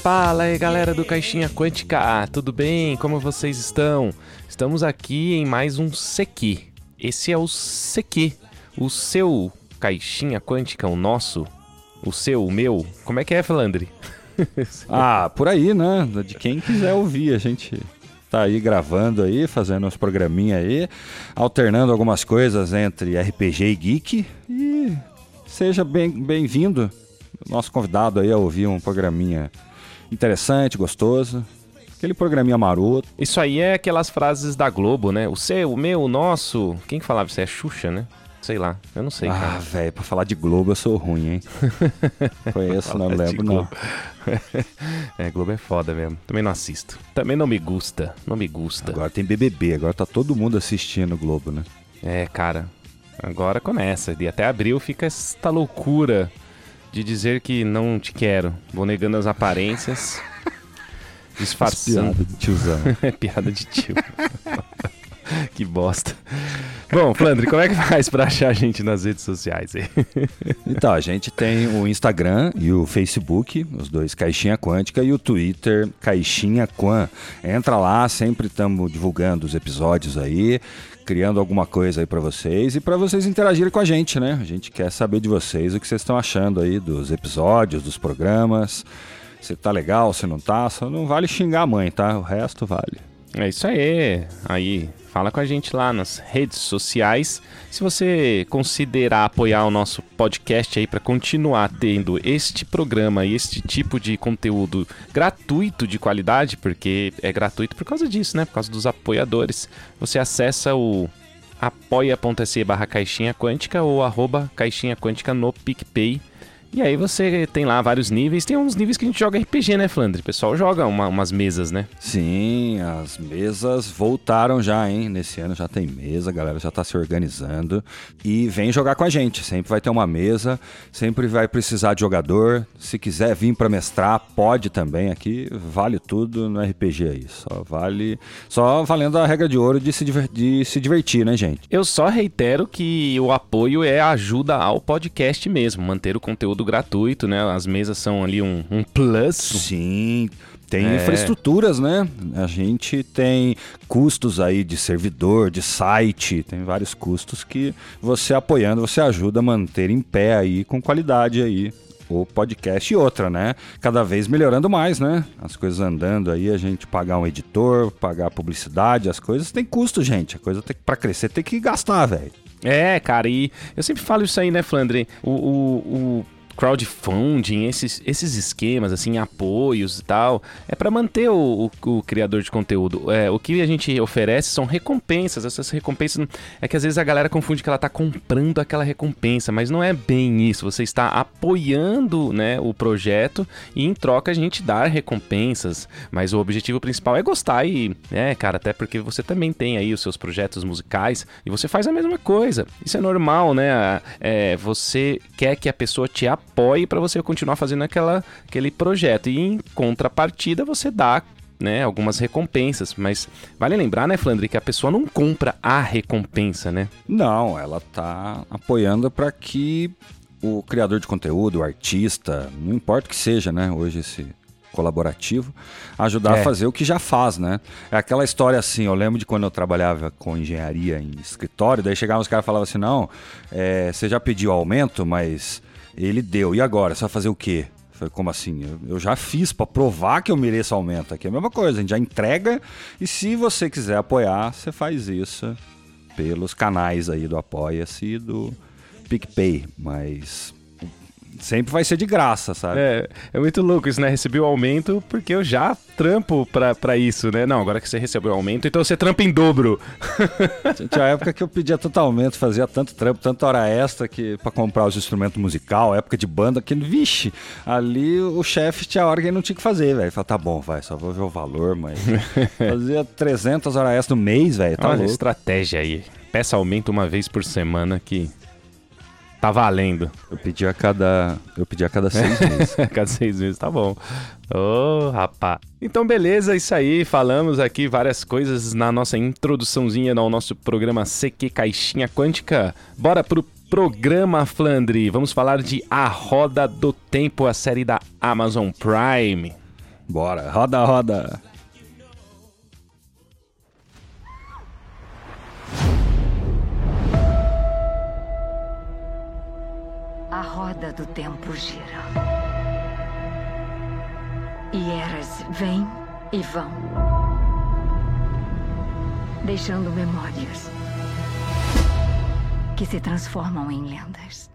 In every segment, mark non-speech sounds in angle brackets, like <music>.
Fala aí galera do Caixinha Quântica, tudo bem? Como vocês estão? Estamos aqui em mais um Sequi. Esse é o Sequi, o seu Caixinha Quântica, o nosso, o seu, o meu. Como é que é, Flandre? <laughs> ah, por aí, né? De quem quiser ouvir, a gente tá aí gravando aí, fazendo uns programinha aí, alternando algumas coisas entre RPG e geek e seja bem-vindo, bem nosso convidado aí a ouvir um programinha interessante, gostoso. Aquele programinha maroto. Isso aí é aquelas frases da Globo, né? O seu, o meu, o nosso. Quem que falava isso? É Xuxa, né? Sei lá, eu não sei. Ah, velho, pra falar de Globo eu sou ruim, hein? <laughs> Conheço, não lembro, não. <laughs> é, Globo é foda mesmo. Também não assisto. Também não me gusta. Não me gusta. Agora tem BBB, agora tá todo mundo assistindo Globo, né? É, cara. Agora começa. E até abril fica esta loucura de dizer que não te quero. Vou negando as aparências. <laughs> disfarçando. Piada de tiozão. é piada de tio. <laughs> que bosta. Bom, Flandre, como é que faz para achar a gente nas redes sociais <laughs> então, a gente tem o Instagram e o Facebook, os dois Caixinha Quântica, e o Twitter Caixinha Quan. Entra lá, sempre estamos divulgando os episódios aí criando alguma coisa aí para vocês e para vocês interagirem com a gente, né? A gente quer saber de vocês o que vocês estão achando aí dos episódios, dos programas. Se tá legal, se não tá, só não vale xingar a mãe, tá? O resto vale. É isso aí. Aí, fala com a gente lá nas redes sociais. Se você considerar apoiar o nosso podcast aí para continuar tendo este programa e este tipo de conteúdo gratuito de qualidade, porque é gratuito por causa disso, né? Por causa dos apoiadores. Você acessa o apoia.se barra caixinha quântica ou arroba caixinha quântica no PicPay e aí você tem lá vários níveis. Tem uns níveis que a gente joga RPG, né, Flandre? O pessoal joga uma, umas mesas, né? Sim, as mesas voltaram já, hein? Nesse ano já tem mesa, a galera já tá se organizando. E vem jogar com a gente. Sempre vai ter uma mesa, sempre vai precisar de jogador. Se quiser vir para mestrar, pode também aqui. Vale tudo no RPG aí. Só vale. Só valendo a regra de ouro de se, diver... de se divertir, né, gente? Eu só reitero que o apoio é ajuda ao podcast mesmo, manter o conteúdo conteúdo gratuito, né? As mesas são ali um, um plus. Sim. Tem é. infraestruturas, né? A gente tem custos aí de servidor, de site, tem vários custos que você apoiando, você ajuda a manter em pé aí com qualidade aí o podcast e outra, né? Cada vez melhorando mais, né? As coisas andando aí, a gente pagar um editor, pagar publicidade, as coisas tem custo, gente. A coisa tem para crescer tem que gastar, velho. É, cara, e eu sempre falo isso aí, né, Flandre? O, o, o crowdfunding, esses, esses esquemas, assim, apoios e tal, é para manter o, o, o, criador de conteúdo. É, o que a gente oferece são recompensas. Essas recompensas é que às vezes a galera confunde que ela tá comprando aquela recompensa, mas não é bem isso. Você está apoiando, né, o projeto e em troca a gente dá recompensas. Mas o objetivo principal é gostar e, é, cara, até porque você também tem aí os seus projetos musicais e você faz a mesma coisa. Isso é normal, né? É, você quer que a pessoa te apoie apoie para você continuar fazendo aquela, aquele projeto. E em contrapartida você dá né, algumas recompensas, mas vale lembrar, né, Flandre, que a pessoa não compra a recompensa, né? Não, ela tá apoiando para que o criador de conteúdo, o artista, não importa o que seja, né, hoje esse colaborativo, ajudar é. a fazer o que já faz, né? É aquela história assim, eu lembro de quando eu trabalhava com engenharia em escritório, daí chegavam os caras e falavam assim, não, é, você já pediu aumento, mas ele deu. E agora? Você vai fazer o quê? Foi como assim? Eu, eu já fiz para provar que eu mereço aumento. Aqui é a mesma coisa, a gente já entrega. E se você quiser apoiar, você faz isso pelos canais aí do Apoia-se e do PicPay. Mas sempre vai ser de graça, sabe? É, é muito louco isso, né? Recebi o aumento porque eu já trampo pra, pra isso, né? Não, agora que você recebeu o aumento, então você trampa em dobro. <laughs> Tinha a época que eu pedia tanto aumento, fazia tanto trampo, tanta hora extra que para comprar os instrumentos musical, época de banda, que, vixe, ali o chefe tinha hora que ele não tinha que fazer, velho. Falei, tá bom, vai, só vou ver o valor, mas <laughs> fazia 300 horas extra no mês, velho, tá Olha louco. estratégia aí. Peça aumento uma vez por semana que Tá valendo. Eu pedi a cada. Eu pedi a cada seis <laughs> meses. cada seis meses, tá bom. Ô, oh, rapá. Então, beleza, isso aí. Falamos aqui várias coisas na nossa introduçãozinha ao nosso programa CQ Caixinha Quântica. Bora pro programa, Flandre. Vamos falar de A Roda do Tempo, a série da Amazon Prime. Bora, roda, roda. Roda do tempo gira. E eras vêm e vão, deixando memórias que se transformam em lendas.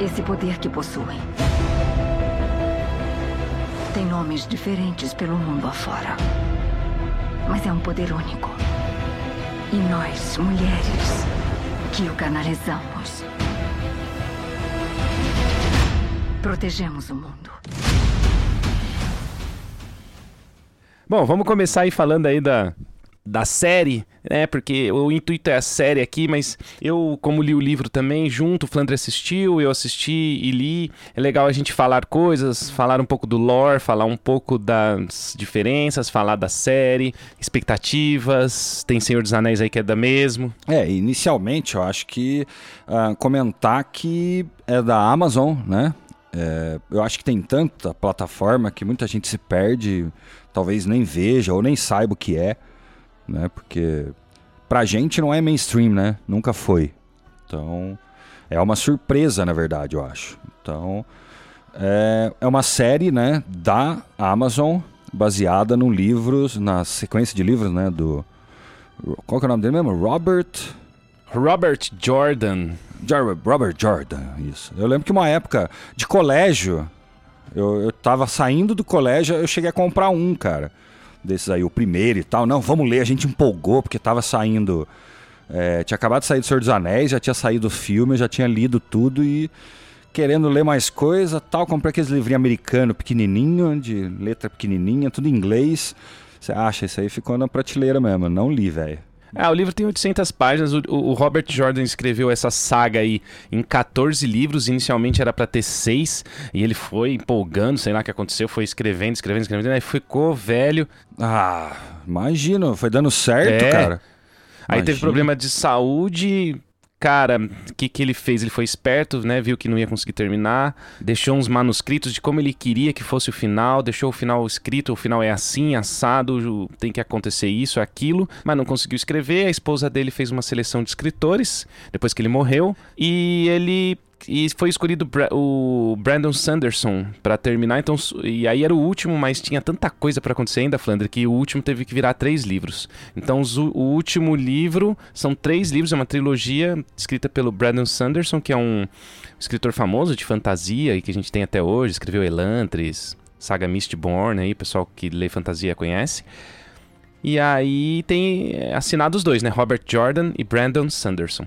Esse poder que possuem tem nomes diferentes pelo mundo afora. Mas é um poder único. E nós, mulheres, que o canalizamos, protegemos o mundo. Bom, vamos começar aí falando aí da, da série, né? Porque o intuito é a série aqui, mas eu, como li o livro também, junto, o Flandre assistiu, eu assisti e li. É legal a gente falar coisas, falar um pouco do lore, falar um pouco das diferenças, falar da série, expectativas. Tem Senhor dos Anéis aí que é da mesmo. É, inicialmente eu acho que uh, comentar que é da Amazon, né? É, eu acho que tem tanta plataforma que muita gente se perde, talvez nem veja ou nem saiba o que é né? Porque pra gente não é mainstream, né? Nunca foi. Então, é uma surpresa, na verdade, eu acho. Então, é, é uma série, né, da Amazon, baseada num livro, na sequência de livros, né, do... Qual que é o nome dele mesmo? Robert... Robert Jordan. Robert Jordan, isso. Eu lembro que uma época de colégio, eu, eu tava saindo do colégio, eu cheguei a comprar um, cara desses aí, o primeiro e tal. Não, vamos ler, a gente empolgou, porque tava saindo. É, tinha acabado de sair do Senhor dos Anéis, já tinha saído o filme, já tinha lido tudo e querendo ler mais coisa tal. Comprei aqueles livrinhos americanos pequenininho, de letra pequenininha, tudo em inglês. Você acha, isso aí ficou na prateleira mesmo. Não li, velho. Ah, o livro tem 800 páginas. O, o, Robert Jordan escreveu essa saga aí em 14 livros. Inicialmente era para ter seis. E ele foi empolgando, sei lá o que aconteceu. Foi escrevendo, escrevendo, escrevendo. Aí ficou velho. Ah, imagina. Foi dando certo, é. cara. Aí teve problema de saúde, cara, o que, que ele fez? Ele foi esperto, né? Viu que não ia conseguir terminar, deixou uns manuscritos de como ele queria que fosse o final, deixou o final escrito, o final é assim, assado, tem que acontecer isso, aquilo, mas não conseguiu escrever. A esposa dele fez uma seleção de escritores depois que ele morreu e ele e foi escolhido o Brandon Sanderson para terminar. Então, e aí era o último, mas tinha tanta coisa para acontecer ainda, Flandre, que o último teve que virar três livros. Então, o último livro são três livros, é uma trilogia escrita pelo Brandon Sanderson, que é um escritor famoso de fantasia e que a gente tem até hoje. Escreveu Elantris, Saga Mistborn, aí, pessoal que lê fantasia conhece. E aí tem é, assinado os dois, né? Robert Jordan e Brandon Sanderson.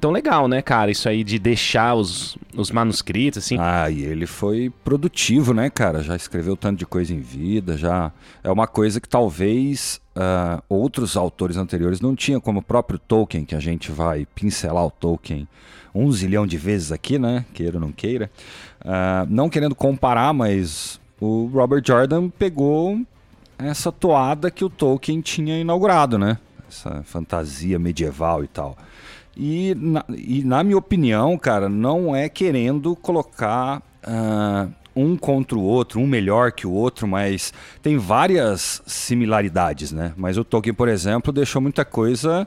Então, legal, né, cara? Isso aí de deixar os, os manuscritos, assim. Ah, e ele foi produtivo, né, cara? Já escreveu tanto de coisa em vida, já. É uma coisa que talvez uh, outros autores anteriores não tinham, como o próprio Tolkien, que a gente vai pincelar o Tolkien um zilhão de vezes aqui, né? Queira ou não queira. Uh, não querendo comparar, mas o Robert Jordan pegou essa toada que o Tolkien tinha inaugurado, né? Essa fantasia medieval e tal. E na, e na minha opinião, cara, não é querendo colocar uh, um contra o outro, um melhor que o outro, mas tem várias similaridades, né? Mas o Tolkien, por exemplo, deixou muita coisa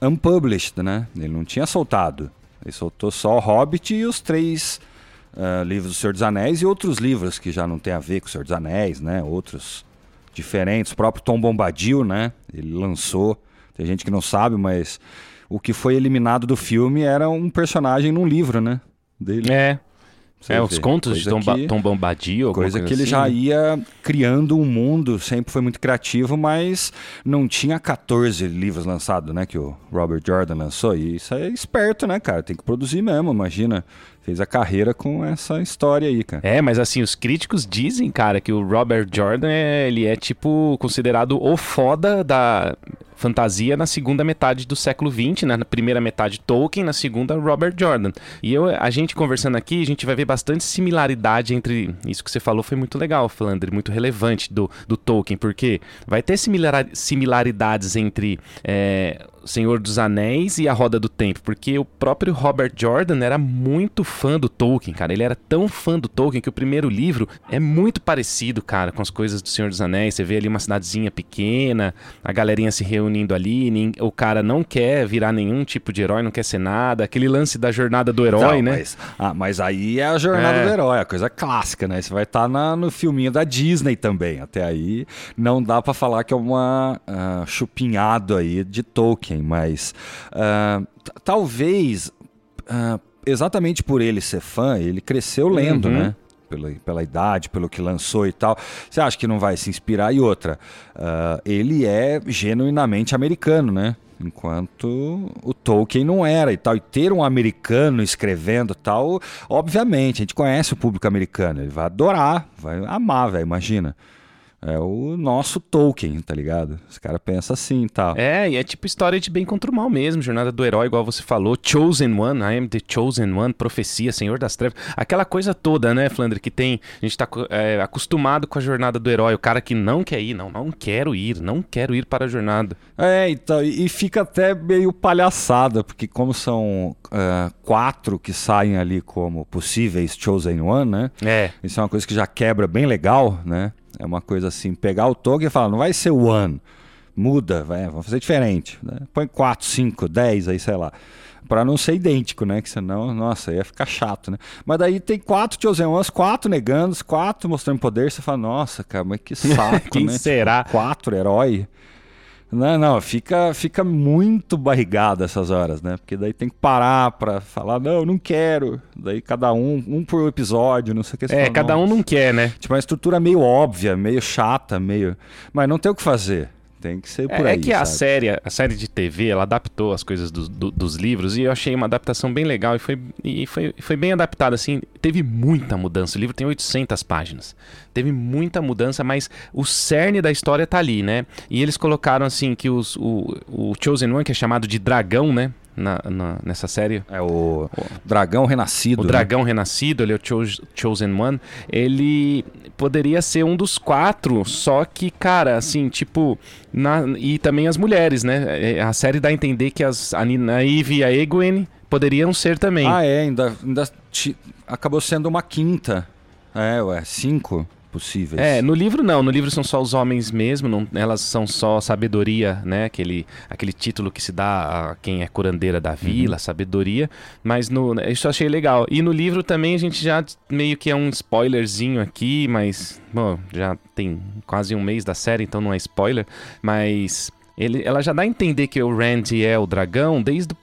unpublished, né? Ele não tinha soltado. Ele soltou só o Hobbit e os três uh, livros do Senhor dos Anéis e outros livros que já não tem a ver com o Senhor dos Anéis, né? Outros diferentes. O próprio Tom Bombadil, né? Ele lançou. Tem gente que não sabe, mas o que foi eliminado do filme era um personagem num livro, né? Dele. É. Você é, os contos de Tom, que, Tom Bombadil. Coisa que ele assim. já ia criando um mundo, sempre foi muito criativo, mas não tinha 14 livros lançados, né? Que o Robert Jordan lançou. E isso é esperto, né, cara? Tem que produzir mesmo, imagina. Fez a carreira com essa história aí, cara. É, mas assim, os críticos dizem, cara, que o Robert Jordan, é, ele é tipo considerado o foda da fantasia na segunda metade do século XX, né? na primeira metade Tolkien, na segunda Robert Jordan. E eu, a gente conversando aqui, a gente vai ver bastante similaridade entre isso que você falou, foi muito legal, Flandre, muito relevante do, do Tolkien, porque vai ter similar, similaridades entre é, Senhor dos Anéis e A Roda do Tempo, porque o próprio Robert Jordan era muito fã do Tolkien, cara. Ele era tão fã do Tolkien que o primeiro livro é muito parecido, cara, com as coisas do Senhor dos Anéis. Você vê ali uma cidadezinha pequena, a galerinha se reunindo ali, o cara não quer virar nenhum tipo de herói, não quer ser nada. Aquele lance da jornada do herói, não, né? Mas, ah, mas aí é a jornada é. do herói, a coisa clássica, né? Você vai estar tá no filminho da Disney também. Até aí não dá para falar que é uma uh, chupinhado aí de Tolkien. Tolkien, mas uh, talvez uh, exatamente por ele ser fã, ele cresceu lendo, uhum. né? Pela, pela idade, pelo que lançou e tal. Você acha que não vai se inspirar? E outra, uh, ele é genuinamente americano, né? enquanto o Tolkien não era e tal. E ter um americano escrevendo tal, obviamente, a gente conhece o público americano, ele vai adorar, vai amar, velho, imagina. É o nosso Tolkien, tá ligado? Os caras pensam assim e tal. É, e é tipo história de bem contra o mal mesmo. Jornada do herói, igual você falou. Chosen One, I am the Chosen One, profecia, Senhor das Trevas. Aquela coisa toda, né, Flandre, que tem. A gente tá é, acostumado com a jornada do herói. O cara que não quer ir, não, não quero ir, não quero ir para a jornada. É, então, e fica até meio palhaçada, porque como são uh, quatro que saem ali como possíveis Chosen One, né? É. Isso é uma coisa que já quebra bem legal, né? É uma coisa assim, pegar o token e falar, não vai ser one, muda, vai, vamos fazer diferente. Né? Põe 4, 5, 10 aí, sei lá. Para não ser idêntico, né? Que senão, nossa, ia ficar chato, né? Mas daí tem quatro Chosen Ones, quatro negando, quatro mostrando poder. Você fala, nossa, cara, mas que <laughs> saco, Quem né? será? Tipo, quatro herói. Não, não, fica, fica muito barrigado essas horas, né? Porque daí tem que parar pra falar, não, não quero. Daí cada um, um por episódio, não sei o que. É, fala, cada um não quer, né? Tipo, uma estrutura meio óbvia, meio chata, meio. Mas não tem o que fazer. Tem que ser por é, aí. É que sabe? a série, a série de TV, ela adaptou as coisas do, do, dos livros e eu achei uma adaptação bem legal e foi, e foi, foi bem adaptada, assim. Teve muita mudança. O livro tem 800 páginas. Teve muita mudança, mas o cerne da história tá ali, né? E eles colocaram, assim, que os, o, o Chosen One, que é chamado de dragão, né? Na, na, nessa série. É o, o Dragão Renascido. O né? Dragão Renascido, ele é o Cho Chosen One. Ele poderia ser um dos quatro, só que, cara, assim, tipo. Na, e também as mulheres, né? É, a série dá a entender que as, a Naive e a Egwene poderiam ser também. Ah, é, ainda, ainda acabou sendo uma quinta. É, ué, cinco possíveis. É, no livro não, no livro são só os homens mesmo, não, elas são só sabedoria, né? Aquele, aquele título que se dá a quem é curandeira da vila, uhum. sabedoria. Mas no, isso eu achei legal. E no livro também a gente já meio que é um spoilerzinho aqui, mas bom, já tem quase um mês da série, então não é spoiler. Mas ele, ela já dá a entender que o Randy é o dragão desde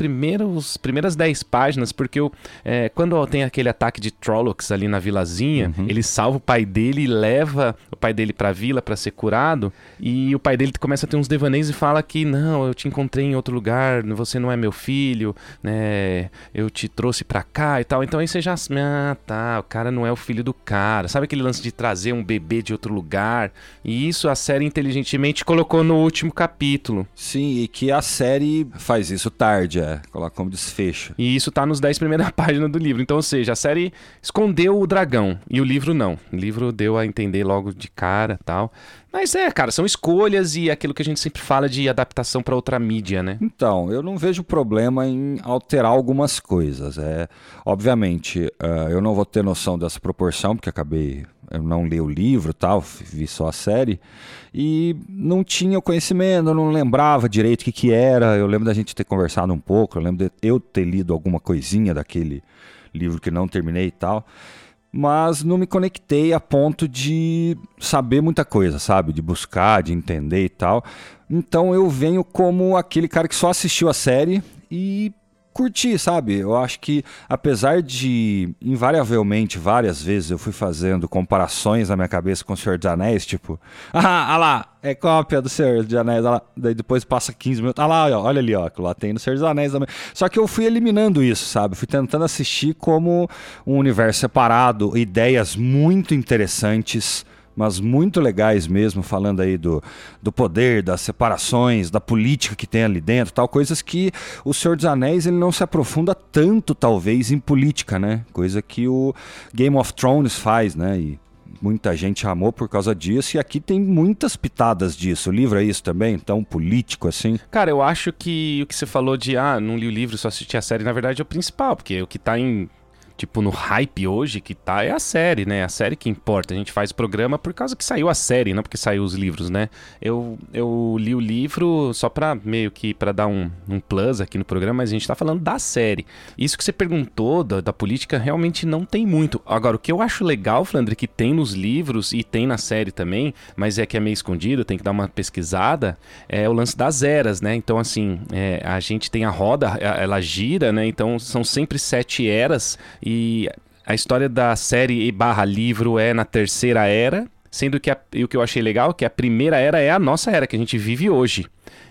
as primeiras 10 páginas, porque o, é, quando tem aquele ataque de Trollocs ali na vilazinha, uhum. ele salva o pai dele e leva o pai dele pra vila para ser curado, e o pai dele começa a ter uns devaneios e fala que não, eu te encontrei em outro lugar, você não é meu filho, né, eu te trouxe pra cá e tal. Então aí você já, ah tá, o cara não é o filho do cara. Sabe aquele lance de trazer um bebê de outro lugar? E isso a série inteligentemente colocou no último capítulo capítulo. Sim, e que a série faz isso tarde, é, coloca como desfecho. E isso tá nos 10 primeiras <laughs> páginas do livro. Então, ou seja, a série escondeu o dragão e o livro não. O livro deu a entender logo de cara tal. Mas é, cara, são escolhas e aquilo que a gente sempre fala de adaptação para outra mídia, né? Então, eu não vejo problema em alterar algumas coisas. É, obviamente, uh, eu não vou ter noção dessa proporção, porque acabei eu não li o livro tal, vi só a série, e não tinha o conhecimento, eu não lembrava direito o que, que era. Eu lembro da gente ter conversado um pouco, eu lembro de eu ter lido alguma coisinha daquele livro que não terminei e tal, mas não me conectei a ponto de saber muita coisa, sabe? De buscar, de entender e tal. Então eu venho como aquele cara que só assistiu a série e curti, sabe? Eu acho que, apesar de, invariavelmente, várias vezes eu fui fazendo comparações na minha cabeça com o Senhor dos Anéis, tipo, <laughs> ah, ah lá, é cópia do Senhor dos Anéis, ah lá. daí depois passa 15 minutos, ah lá, olha ali, ó, lá tem no Senhor dos Anéis também. Só que eu fui eliminando isso, sabe? Fui tentando assistir como um universo separado, ideias muito interessantes mas muito legais mesmo, falando aí do, do poder, das separações, da política que tem ali dentro, tal, coisas que o Senhor dos Anéis ele não se aprofunda tanto, talvez, em política, né? Coisa que o Game of Thrones faz, né? E muita gente amou por causa disso, e aqui tem muitas pitadas disso. O livro é isso também, tão político assim? Cara, eu acho que o que você falou de, ah, não li o livro, só assisti a série, na verdade é o principal, porque o que tá em tipo, no hype hoje que tá é a série, né? A série que importa. A gente faz o programa por causa que saiu a série, não porque saiu os livros, né? Eu, eu li o livro só pra meio que para dar um, um plus aqui no programa, mas a gente tá falando da série. Isso que você perguntou da, da política realmente não tem muito. Agora, o que eu acho legal, Flandre, que tem nos livros e tem na série também, mas é que é meio escondido, tem que dar uma pesquisada, é o lance das eras, né? Então, assim, é, a gente tem a roda, ela gira, né? Então, são sempre sete eras e a história da série barra livro é na terceira era, sendo que a, e o que eu achei legal é que a primeira era é a nossa era que a gente vive hoje.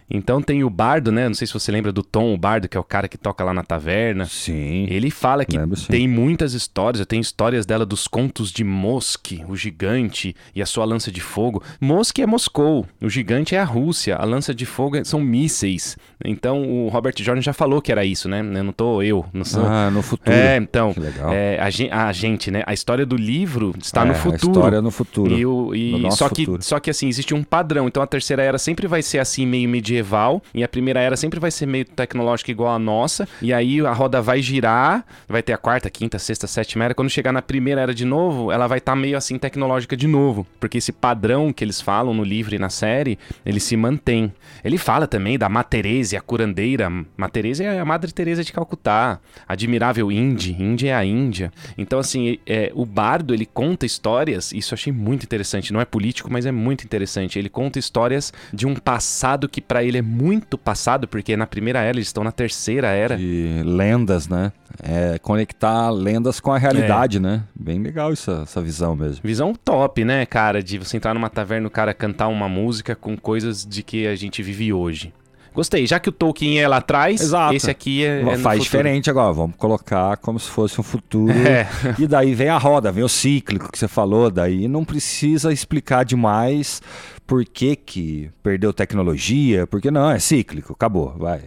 Então tem o Bardo, né? Não sei se você lembra do Tom, o Bardo, que é o cara que toca lá na taverna. Sim. Ele fala que Lembro, tem muitas histórias, tem histórias dela dos contos de Mosque, o gigante e a sua lança de fogo. Mosque é Moscou, o gigante é a Rússia, a lança de fogo são mísseis. Então o Robert Jordan já falou que era isso, né? Eu não tô eu, não sou. Ah, no futuro. É, então, Que legal. é, a, gen- a gente, né? A história do livro está no É, futuro. A história no futuro. E, o, e No só, que, futuro. só que assim, existe um padrão. Então a terceira era sempre vai ser assim, meio medieval. E a primeira era sempre vai ser meio tecnológica igual a nossa. E aí a roda vai girar. Vai ter a quarta, quinta, sexta, sétima era. Quando chegar na primeira era de novo, ela vai estar meio assim tecnológica de novo. Porque esse padrão que eles falam no livro e na série, ele se mantém. Ele fala também da Materese, a curandeira. Materese é a Madre Teresa de Calcutá. Admirável Indy. Indy é a Índia. Então, assim, é, o bardo, ele conta histórias, isso eu achei muito interessante. Não é político, mas é muito interessante. Ele conta histórias de um passado que pra ele é muito passado, porque na primeira era eles estão na terceira era. de lendas, né? É conectar lendas com a É. realidade, né? Bem legal essa, essa visão mesmo. Visão top, né, cara? De você entrar numa taverna e o cara cantar uma música com coisas de que a gente vive hoje. Gostei. Já que o Tolkien é lá atrás, Exato. esse aqui é. é Faz diferente agora, vamos colocar como se fosse um futuro. <laughs> É. E daí vem a roda, vem o cíclico que você falou, daí não precisa explicar demais por que que perdeu tecnologia, porque não, é cíclico, acabou, vai.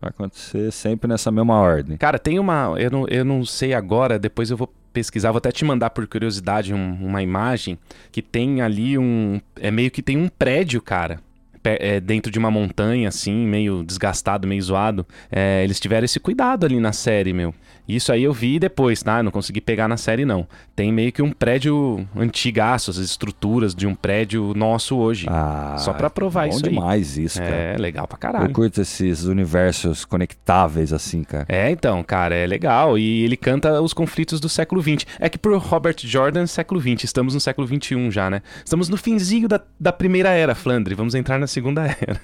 Vai acontecer sempre nessa mesma ordem. Cara, tem uma. Eu não, eu não sei agora, depois eu vou pesquisar, vou até te mandar por curiosidade um- uma imagem que tem ali um. É meio que tem um prédio, cara. É, dentro de uma montanha, assim, meio desgastado, meio zoado. É, eles tiveram esse cuidado ali na série, meu. Isso aí eu vi depois, tá? Não consegui pegar na série, não. Tem meio que um prédio antigaço, as estruturas de um prédio nosso hoje. Ah, Só pra provar bom isso aí. demais isso, cara. É, legal pra Eu caralho. curto esses universos conectáveis assim, cara. É, então, cara, é legal. E ele canta os conflitos do século XX. É que pro Robert Jordan, século XX. Estamos no século XXI já, né? Estamos no finzinho da, da primeira era, Flandre. Vamos entrar na segunda era.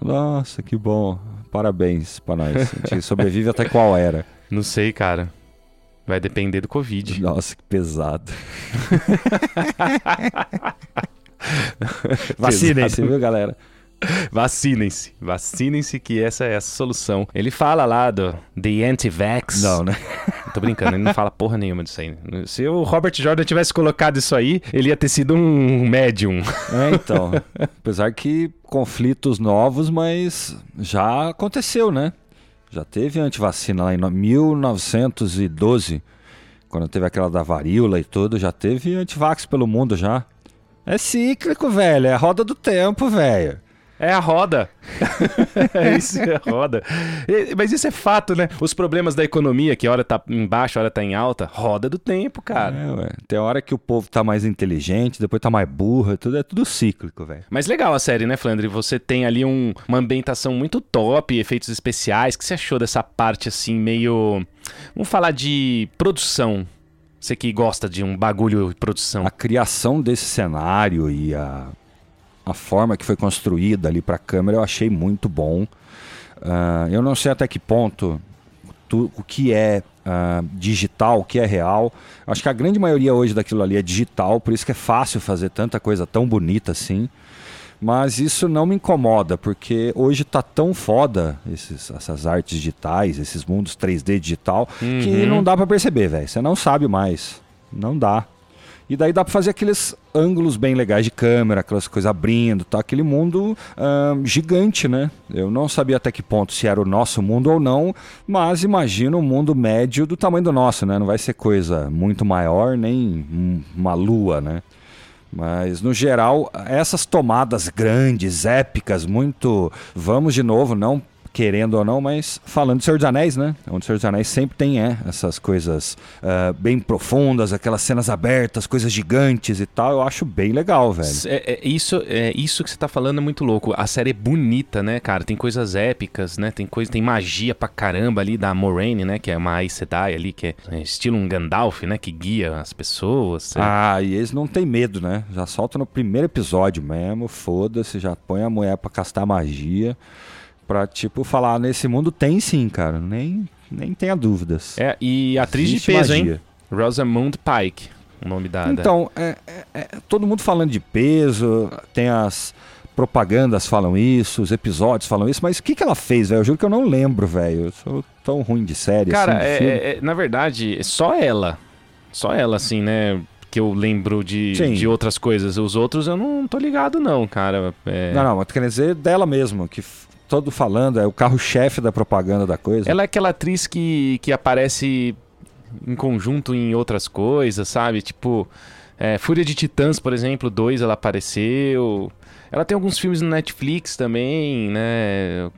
Nossa, que bom. Parabéns pra nós. A gente sobrevive até qual era. Não sei, cara. Vai depender do Covid. Nossa, que pesado. <laughs> Vacinem-se, viu, galera? Vacinem-se. Vacinem-se que essa é a solução. Ele fala lá do The Anti-Vax. Não, né? <laughs> Tô brincando, ele não fala porra nenhuma disso aí. Se o Robert Jordan tivesse colocado isso aí, ele ia ter sido um médium. É, então. Apesar que conflitos novos, mas já aconteceu, né? Já teve antivacina lá em no- 1912, quando teve aquela da varíola e tudo, já teve antivax pelo mundo já. É cíclico, velho. É a roda do tempo, velho. É a roda. <laughs> é isso, é a roda. Mas isso é fato, né? Os problemas da economia, que hora tá embaixo, hora tá em alta, roda do tempo, cara. É, ué. Tem hora que o povo tá mais inteligente, depois tá mais burro, é tudo, é tudo cíclico, velho. Mas legal a série, né, Flandre? Você tem ali um- uma ambientação muito top, efeitos especiais. O que você achou dessa parte, assim, meio... Vamos falar de produção. Você que gosta de um bagulho de produção. A criação desse cenário e a, a forma que foi construída ali pra câmera eu achei muito bom. Ah, eu não sei até que ponto tu- o que é ah, digital, o que é real. Acho que a grande maioria hoje daquilo ali é digital, por isso que é fácil fazer tanta coisa tão bonita assim. Mas isso não me incomoda, porque hoje tá tão foda esses, essas artes digitais, esses mundos 3D digital, que Uhum. não dá pra perceber, velho. Você não sabe mais. Não dá. E daí dá pra fazer aqueles ângulos bem legais de câmera, aquelas coisas abrindo, tá? Aquele mundo gigante, né? Eu não sabia até que ponto se era o nosso mundo ou não, mas imagino um mundo médio do tamanho do nosso, né? Não vai ser coisa muito maior, nem uma lua, né? Mas, no geral, essas tomadas grandes, épicas, muito. Vamos de novo, não querendo ou não, mas falando de Senhor dos Anéis, né? Onde Senhor dos Anéis sempre tem é, essas coisas uh, bem profundas, aquelas cenas abertas, coisas gigantes e tal. Eu acho bem legal, velho. É, é isso, é, isso que você tá falando é muito louco. A série é bonita, né, cara? Tem coisas épicas, né? Tem coisa, tem magia pra caramba ali da Moraine, né? Que é uma Aes Sedai ali, que é, é estilo um Gandalf, né? Que guia as pessoas. Ah, e eles não têm medo, né? Já solta no primeiro episódio mesmo, foda-se, já põe a mulher pra castar magia. Pra, tipo, falar, nesse mundo tem sim, cara. Nem, nem tenha dúvidas. É, e atriz Existe de peso, magia. hein? Rosamund Pike, o nome da... Então, é, é, é, todo mundo falando de peso, tem as propagandas falam isso, os episódios falam isso, mas o que, que ela fez, velho? Eu juro que eu não lembro, velho. Eu sou tão ruim de série. Cara, assim, é, é, na verdade, só ela. Só ela, assim, né? Que eu lembro de, de outras coisas. Os outros eu não tô ligado, não, cara. É... Não, não, mas quer dizer dela mesmo, que todo falando, é o carro-chefe da propaganda da coisa. Ela é aquela atriz que, que aparece em conjunto em outras coisas, sabe? Tipo, é, Fúria de Titãs, por exemplo, dois ela apareceu. Ela tem alguns filmes no Netflix também, né?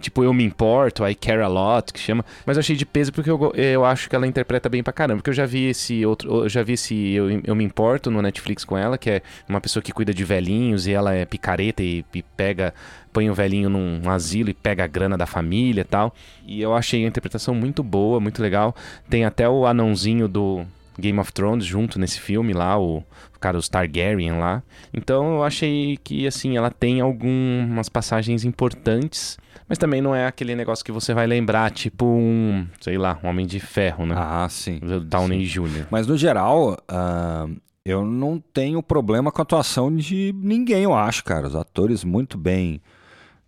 Tipo, Eu Me Importo, I Care A Lot, que chama. Mas eu achei de peso porque eu, eu acho que ela interpreta bem pra caramba. Porque eu já vi esse outro. Eu já vi esse Eu, eu Me Importo no Netflix com ela, que é uma pessoa que cuida de velhinhos e ela é picareta e, e pega. Põe o velhinho num asilo e pega a grana da família e tal. E eu achei a interpretação muito boa, muito legal. Tem até o anãozinho do, Game of Thrones junto nesse filme lá, o, o cara, os Targaryen lá. Então eu achei que, assim, ela tem algumas passagens importantes mas também não é aquele negócio que você vai lembrar, tipo um, sei lá, um Homem de Ferro, né? Ah, sim. Downey Jr. Mas no geral, uh, eu não tenho problema com a atuação de ninguém, eu acho, cara. Os atores muito bem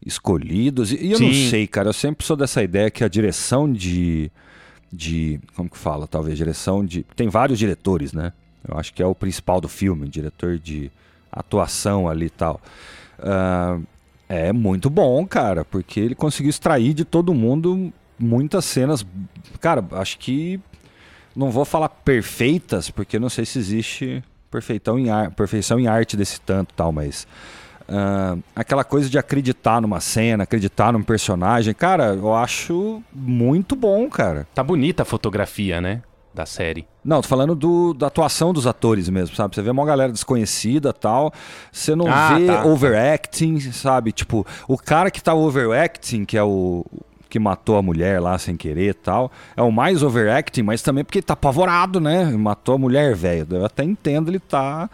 escolhidos. E, e eu sim. não sei, cara, eu sempre sou dessa ideia que a direção de. de como que fala? Talvez direção de. Tem vários diretores, né? Eu acho que é o principal do filme, diretor de atuação ali e tal. Uh, é muito bom, cara, porque ele conseguiu extrair de todo mundo muitas cenas. Cara, acho que. Não vou falar perfeitas, porque não sei se existe perfeição em, ar, perfeição em arte desse tanto tal, mas. Uh, aquela coisa de acreditar numa cena, acreditar num personagem, cara, eu acho muito bom, cara. Tá bonita a fotografia, né? Da série. Não, tô falando do, da atuação dos atores mesmo, sabe? Você vê uma galera desconhecida tal, você não ah, vê tá. overacting, sabe? Tipo, o cara que tá overacting, que é o que matou a mulher lá sem querer tal, é o mais overacting, mas também porque ele tá apavorado, né? Matou a mulher, velho. Eu até entendo ele tá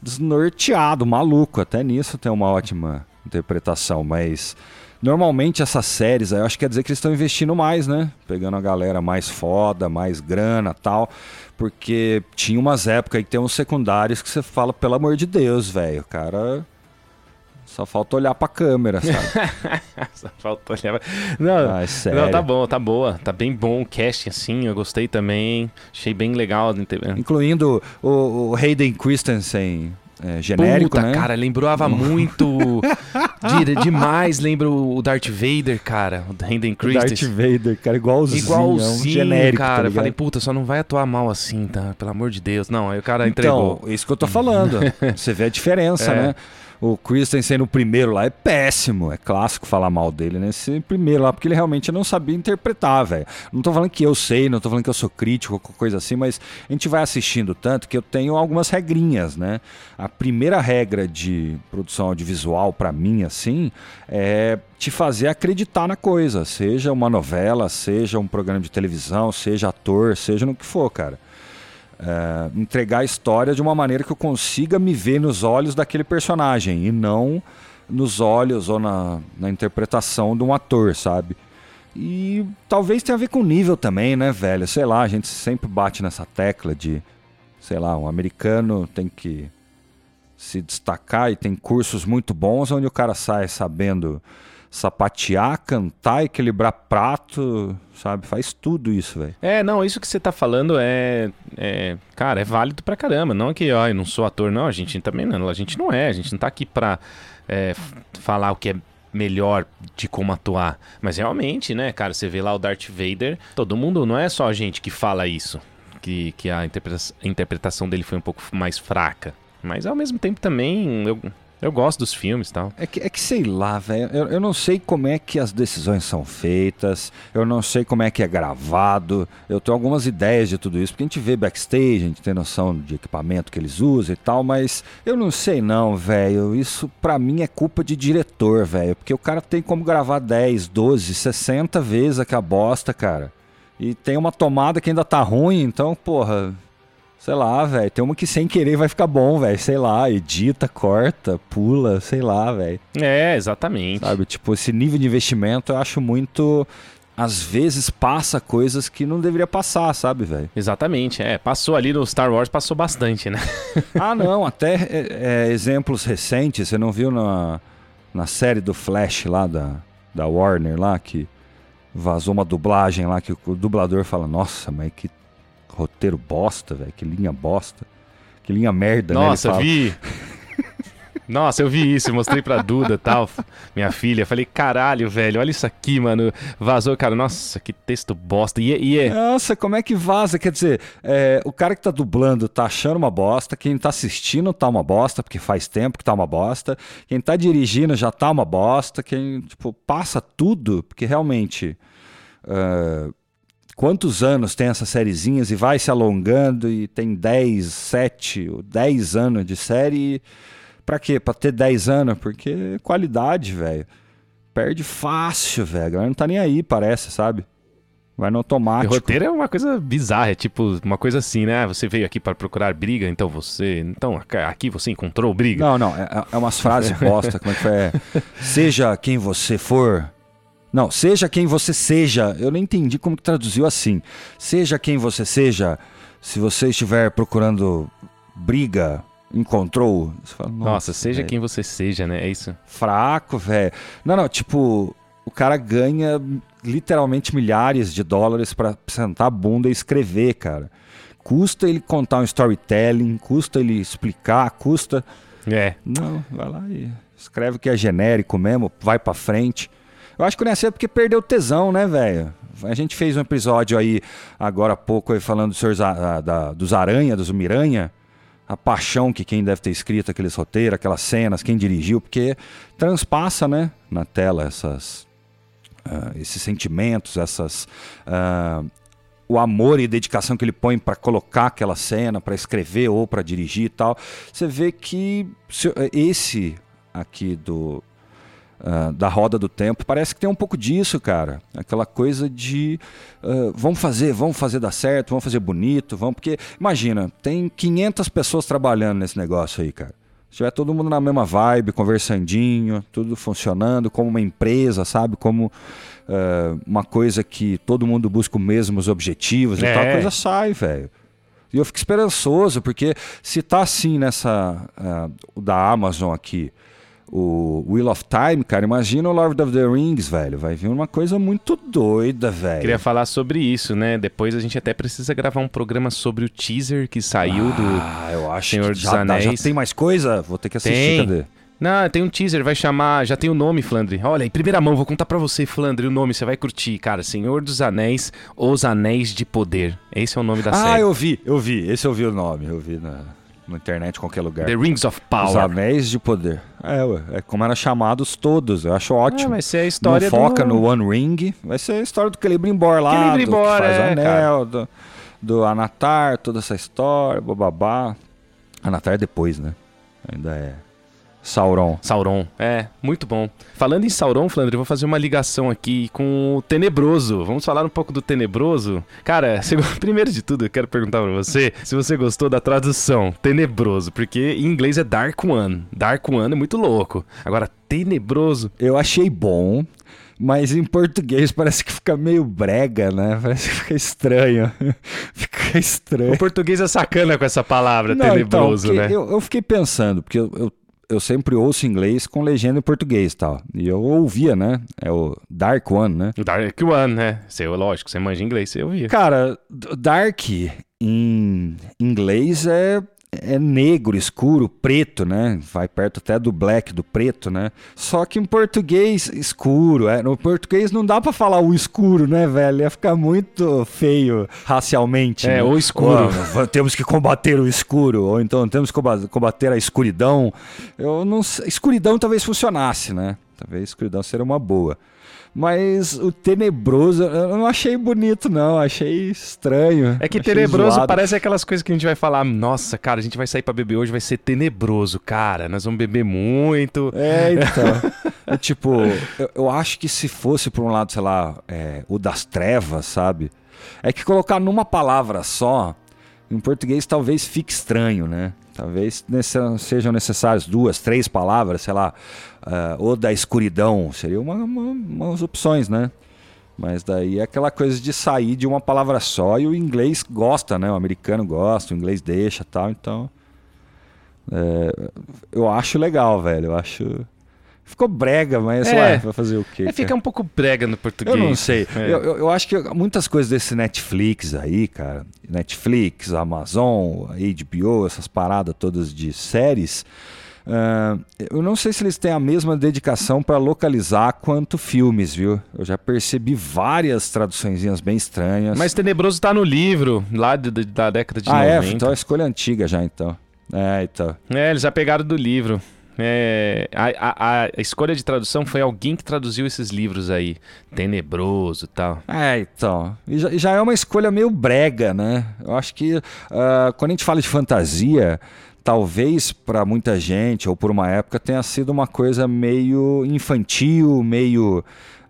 desnorteado, maluco. Até nisso tem uma ótima interpretação, mas Normalmente essas séries, eu acho que quer dizer que eles estão investindo mais, né? Pegando a galera mais foda, mais grana tal. Porque tinha umas épocas aí que tem uns secundários que você fala, pelo amor de Deus, velho, o cara. Só falta olhar pra câmera, sabe? <laughs> Só falta olhar pra... Não, ah, é não, tá bom, tá boa. Tá bem bom o casting, assim. Eu gostei também. Achei bem legal. Incluindo o, o Hayden Christensen é, genérico, Puta, né? cara, lembrava muito <laughs> de, demais, lembra o Darth Vader, cara, o Hayden Christensen. Darth Vader, cara, igualzinho, igualzinho, é um genérico, tá cara. Tá falei, puta, só não vai atuar mal assim, tá? Pelo amor de Deus. Não, aí o cara entregou. Então, isso que eu tô falando. <laughs> Você vê a diferença, é. né? O Christensen no primeiro lá é péssimo. É clássico falar mal dele nesse primeiro lá, porque ele realmente não sabia interpretar, velho. Não tô falando que eu sei, não tô falando que eu sou crítico, coisa assim, mas a gente vai assistindo tanto que eu tenho algumas regrinhas, né? A primeira regra de produção audiovisual, para mim, assim, é te fazer acreditar na coisa. Seja uma novela, seja um programa de televisão, seja ator, seja no que for, cara é, entregar a história de uma maneira que eu consiga me ver nos olhos daquele personagem e não nos olhos ou na, na interpretação de um ator, sabe? E talvez tenha a ver com o nível também, né, velho? Sei lá, a gente sempre bate nessa tecla de, sei lá, um americano tem que se destacar e tem cursos muito bons onde o cara sai sabendo sapatear, cantar, equilibrar prato, sabe? Faz tudo isso, velho. É, não, isso que você tá falando é, é, Cara, é válido pra caramba. Não que, ó, eu não sou ator, não. A gente também não. A gente não é. A gente não tá aqui pra é, falar o que é melhor de como atuar. Mas realmente, né, cara, você vê lá o Darth Vader, todo mundo, não é só a gente que fala isso. Que, que a interpretação dele foi um pouco mais fraca. Mas ao mesmo tempo também eu, eu gosto dos filmes e tal. É que, é que sei lá, velho. Eu, eu não sei como é que as decisões são feitas. Eu não sei como é que é gravado. Eu tenho algumas ideias de tudo isso. Porque a gente vê backstage, a gente tem noção de equipamento que eles usam e tal. Mas eu não sei não, velho. Isso pra mim é culpa de diretor, velho. Porque o cara tem como gravar 10, 12, 60 vezes aquela bosta, cara. E tem uma tomada que ainda tá ruim. Então, porra, Sei lá, velho. Tem uma que sem querer vai ficar bom, velho. Sei lá, edita, corta, pula, sei lá, velho. É, exatamente. Sabe, tipo, esse nível de investimento eu acho muito às vezes passa coisas que não deveria passar, sabe, velho? Exatamente, é. Passou ali no Star Wars, passou bastante, né? <laughs> ah, não, até é, é, exemplos recentes, você não viu na, na série do Flash lá da, da Warner lá, que vazou uma dublagem lá, que o dublador fala, nossa, mas que roteiro bosta, velho. Que linha bosta. Que linha merda, Nossa, né? Nossa, vi. <laughs> Nossa, eu vi isso, mostrei pra Duda e tal, minha filha. Falei, caralho, velho, olha isso aqui, mano. Vazou, cara, nossa, que texto bosta. E, e é. Nossa, como é que vaza? Quer dizer, é, o cara que tá dublando tá achando uma bosta, quem tá assistindo tá uma bosta, porque faz tempo que tá uma bosta, quem tá dirigindo já tá uma bosta, quem, tipo, passa tudo, porque realmente. Uh, quantos anos tem essas sériezinhas e vai se alongando e tem 10, 7, 10 anos de série. Pra quê? Pra ter 10 anos? Porque qualidade, velho. Perde fácil, velho. A galera não tá nem aí, parece, sabe? Vai no automático. O roteiro é uma coisa bizarra, é tipo uma coisa assim, né? Você veio aqui para procurar briga, então você. Então aqui você encontrou briga. Não, não. É, é umas frases bosta. Como é que é? <laughs> Seja quem você for, não, seja quem você seja. Eu não entendi como que traduziu assim. Seja quem você seja, se você estiver procurando briga, encontrou. Fala, Nossa, Nossa, seja véio. quem você seja, né? É isso. Fraco, velho. Não, não, tipo, o cara ganha literalmente milhares de dólares para sentar a bunda e escrever, cara. Custa ele contar um storytelling, custa ele explicar, custa. É. Não, vai lá e escreve que é genérico mesmo, vai para frente. Eu acho que o Nessie é porque perdeu tesão, né, velho? A gente fez um episódio aí, agora há pouco, aí, falando do senhor, da, da, dos Aranha, dos Miranha. A paixão que quem deve ter escrito aqueles roteiros, aquelas cenas, quem dirigiu, porque transpassa, né, na tela essas, uh, esses sentimentos, essas. Uh, o amor e dedicação que ele põe para colocar aquela cena, para escrever ou para dirigir e tal. Você vê que esse aqui do Uh, da roda do tempo. Parece que tem um pouco disso, cara. Aquela coisa de uh, vamos fazer, vamos fazer dar certo, vamos fazer bonito, vamos. Porque, imagina, tem 500 pessoas trabalhando nesse negócio aí, cara. Se tiver todo mundo na mesma vibe, conversandinho, tudo funcionando, como uma empresa, sabe? Como uh, uma coisa que todo mundo busca os mesmos objetivos é. e tal, a coisa sai, velho. E eu fico esperançoso, porque se tá assim nessa. da Amazon aqui o Wheel of Time, cara, imagina o Lord of the Rings, velho. Vai vir uma coisa muito doida, velho. Queria falar sobre isso, né? Depois a gente até precisa gravar um programa sobre o teaser que saiu ah, do eu acho Senhor dos já, Anéis. já tem mais coisa? Vou ter que assistir, tem. cadê? Não, tem um teaser, vai chamar. Já tem o nome, Flandre. Olha, em primeira mão, vou contar para você, Flandre, o nome, você vai curtir, cara. Senhor dos Anéis, Os Anéis de Poder. Esse é o nome da ah, série. Ah, eu vi, eu vi. Esse eu vi o nome, eu vi na na internet, em qualquer lugar. The Rings of Power. Os Anéis de Poder. É, ué, é como eram chamados todos. Eu acho ótimo. É, vai ser a história Não foca do... no One Ring. Vai ser a história do Celebrimbor lá. Celebrimbor, do que faz é, anel, do, do, Anatar, toda essa história, bababá. Anatar é depois, né? Ainda é Sauron. Sauron, é, muito bom. Falando em Sauron, Flandre, eu vou fazer uma ligação aqui com o Tenebroso. Vamos falar um pouco do Tenebroso? Cara, <laughs> primeiro de tudo, eu quero perguntar pra você se você gostou da tradução Tenebroso, porque em inglês é Dark One. Dark One é muito louco. Agora, Tenebroso. Eu achei bom. Mas em português parece que fica meio brega, né? Parece que fica estranho. <laughs> fica estranho. O português é sacana com essa palavra, Não, então, tenebroso, então, né? Eu, eu, fiquei pensando, porque eu, eu eu sempre ouço inglês com legenda em português e tal. E eu ouvia, né? É o Dark One, né? Dark One, né? Você, lógico, você manja inglês, você ouvia. Cara, Dark em inglês é é negro, escuro, preto, né? Vai perto até do black, do preto, né? Só que em português, escuro. É. No português não dá para falar o escuro, né, velho? Ia ficar muito feio racialmente. É, né? o escuro. Ou, temos que combater o escuro. Ou então temos que combater a escuridão. Eu não sei. Escuridão talvez funcionasse, né? Talvez escuridão seria uma boa. Mas o tenebroso eu não achei bonito, não. Achei estranho. É que tenebroso zoado. parece aquelas coisas que a gente vai falar. Nossa, cara, a gente vai sair para beber hoje, vai ser tenebroso, cara. Nós vamos beber muito. É, então. <laughs> é, tipo, eu, eu, acho que se fosse por um lado, sei lá, é, o das trevas, sabe? É que colocar numa palavra só, em português talvez fique estranho, né? Talvez sejam necessárias duas, três palavras, sei lá, uh, ou da escuridão, seriam uma, uma, umas opções, né? Mas daí é aquela coisa de sair de uma palavra só e o inglês gosta, né? O americano gosta, o inglês deixa tal, então. É, eu acho legal, velho. Eu acho. Ficou brega, mas é, ué, vai fazer o quê? É, fica um pouco brega no português. Eu não sei. É. Eu, eu, eu, acho que muitas coisas desse Netflix aí, cara, Netflix, Amazon, HBO, essas paradas todas de séries, uh, eu não sei se eles têm a mesma dedicação para localizar quanto filmes, viu? Eu já percebi várias traduçõezinhas bem estranhas. Mas Tenebroso tá no livro, lá de, de, da década de ah, 90. Ah, é? Então é escolha antiga já, então. É, então. É, eles já pegaram do livro. É, a, a, a, escolha de tradução foi alguém que traduziu esses livros aí, tenebroso tal. É, então. E já, já, é uma escolha meio brega, né? Eu acho que uh, quando a gente fala de fantasia, talvez para muita gente, ou por uma época, tenha sido uma coisa meio infantil, meio.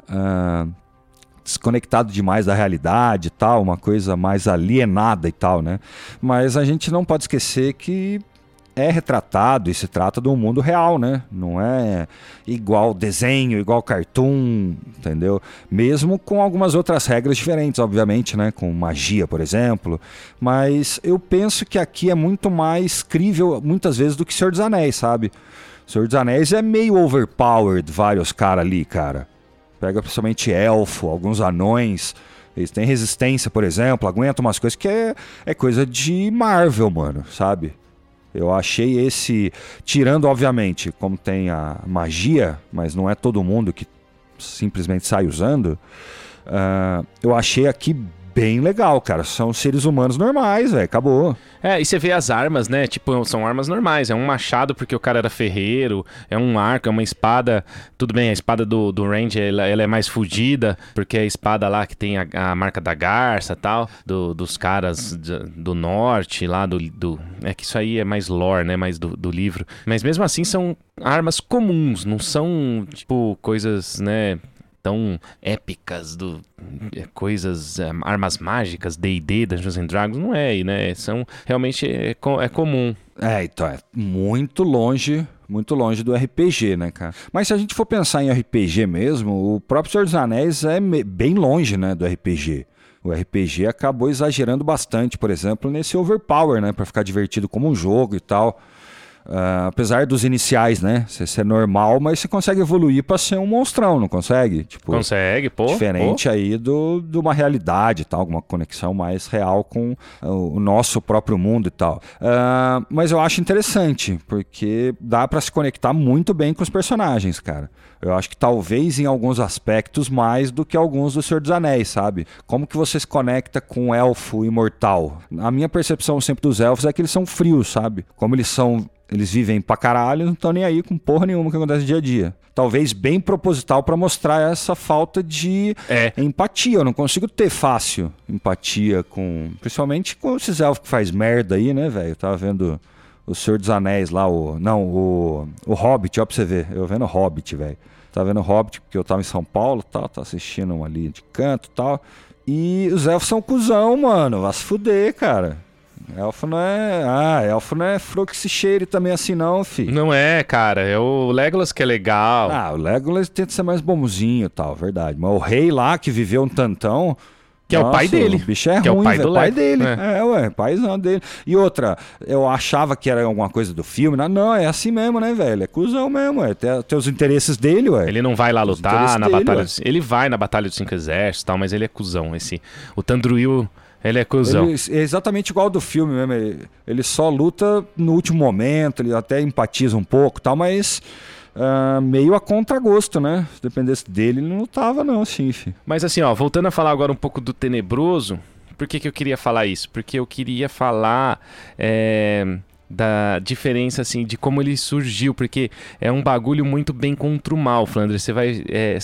Uh, desconectado demais da realidade e tal, uma coisa mais alienada e tal, né? Mas a gente não pode esquecer que é retratado e se trata do mundo real, né? Não é igual desenho, igual cartoon, entendeu? Mesmo com algumas outras regras diferentes, obviamente, né? Com magia, por exemplo. Mas eu penso que aqui é muito mais crível, muitas vezes, do que Senhor dos Anéis, sabe? Senhor dos Anéis é meio overpowered, vários caras ali, cara. Pega principalmente elfo, alguns anões. Eles têm resistência, por exemplo, aguentam umas coisas que é, é coisa de Marvel, mano, sabe? Eu achei esse, tirando obviamente, como tem a magia, mas não é todo mundo que simplesmente sai usando. Uh, eu achei aqui bem legal, cara. São seres humanos normais, velho. Acabou. É, e você vê as armas, né? Tipo, são armas normais. É um machado porque o cara era ferreiro, é um arco, é uma espada. Tudo bem, a espada do, do Range ela, ela é mais fodida, porque é a espada lá que tem a, a marca da garça tal, do, dos caras do, do norte, lá do, do. É que isso aí é mais lore, né? Mais do, do livro. Mas mesmo assim são armas comuns, não são, tipo, coisas, né? Tão épicas do é, coisas, é, armas mágicas, D&D, Dungeons and Dragons, não é, né? São realmente é, é comum. É, então é muito longe muito longe do RPG, né, cara? Mas se a gente for pensar em RPG mesmo, o próprio Senhor dos Anéis é bem longe, né, do RPG. O RPG acabou exagerando bastante, por exemplo, nesse overpower, né, para ficar divertido como um jogo e tal. Uh, apesar dos iniciais, né? Você ser normal, mas você consegue evoluir para ser um monstrão, não consegue? Tipo, consegue, pô. Diferente pô. aí do, de uma realidade tal, alguma conexão mais real com o, o nosso próprio mundo e tal. Uh, mas eu acho interessante, porque dá para se conectar muito bem com os personagens, cara. Eu acho que talvez em alguns aspectos mais do que alguns do Senhor dos Anéis, sabe? Como que você se conecta com o elfo imortal? A minha percepção sempre dos elfos é que eles são frios, sabe? Como eles são eles vivem pra caralho, não estão nem aí com porra nenhuma que acontece dia a dia. Talvez bem proposital para mostrar essa falta de é. empatia. Eu não consigo ter fácil empatia com. Principalmente com esses elfos que faz merda aí, né, velho? Eu tava vendo o Senhor dos Anéis lá, o. Não, o. O Hobbit, ó pra você ver. Eu vendo Hobbit, velho. Tava vendo Hobbit porque eu tava em São Paulo tal, tava assistindo um ali de canto tal. E os elfos são cuzão, mano. Vai se fuder, cara. Elfo não é. Ah, elfo não é flor que se cheire também assim, não, fi. Não é, cara. É o Legolas que é legal. Ah, o Legolas tenta ser mais bonzinho e tal, verdade. Mas o rei lá que viveu um tantão. Que é o pai dele. O bicho é que ruim, é o pai, véio, do pai dele. É. É, ué, paizão dele. E outra, eu achava que era alguma coisa do filme. Não, não é assim mesmo, né, velho? É cuzão mesmo, ué. Tem, tem os interesses dele, ué. Ele não vai lá lutar na dele, batalha. ué. Ele vai na batalha dos cinco exércitos, e tal, mas ele é cuzão. Esse o Tandruil, ele é cuzão. Ele é exatamente igual ao do filme mesmo. Ele, ele só luta no último momento, ele até empatiza um pouco e tal, mas ah, meio a contragosto, né? Se dependesse dele, ele não lutava, não, assim, fi. Mas assim, ó, voltando a falar agora um pouco do Tenebroso, por que, que eu queria falar isso? Porque eu queria falar é, da diferença, assim, de como ele surgiu, porque é um bagulho muito bem contra o mal, Flandre. Você vai. é,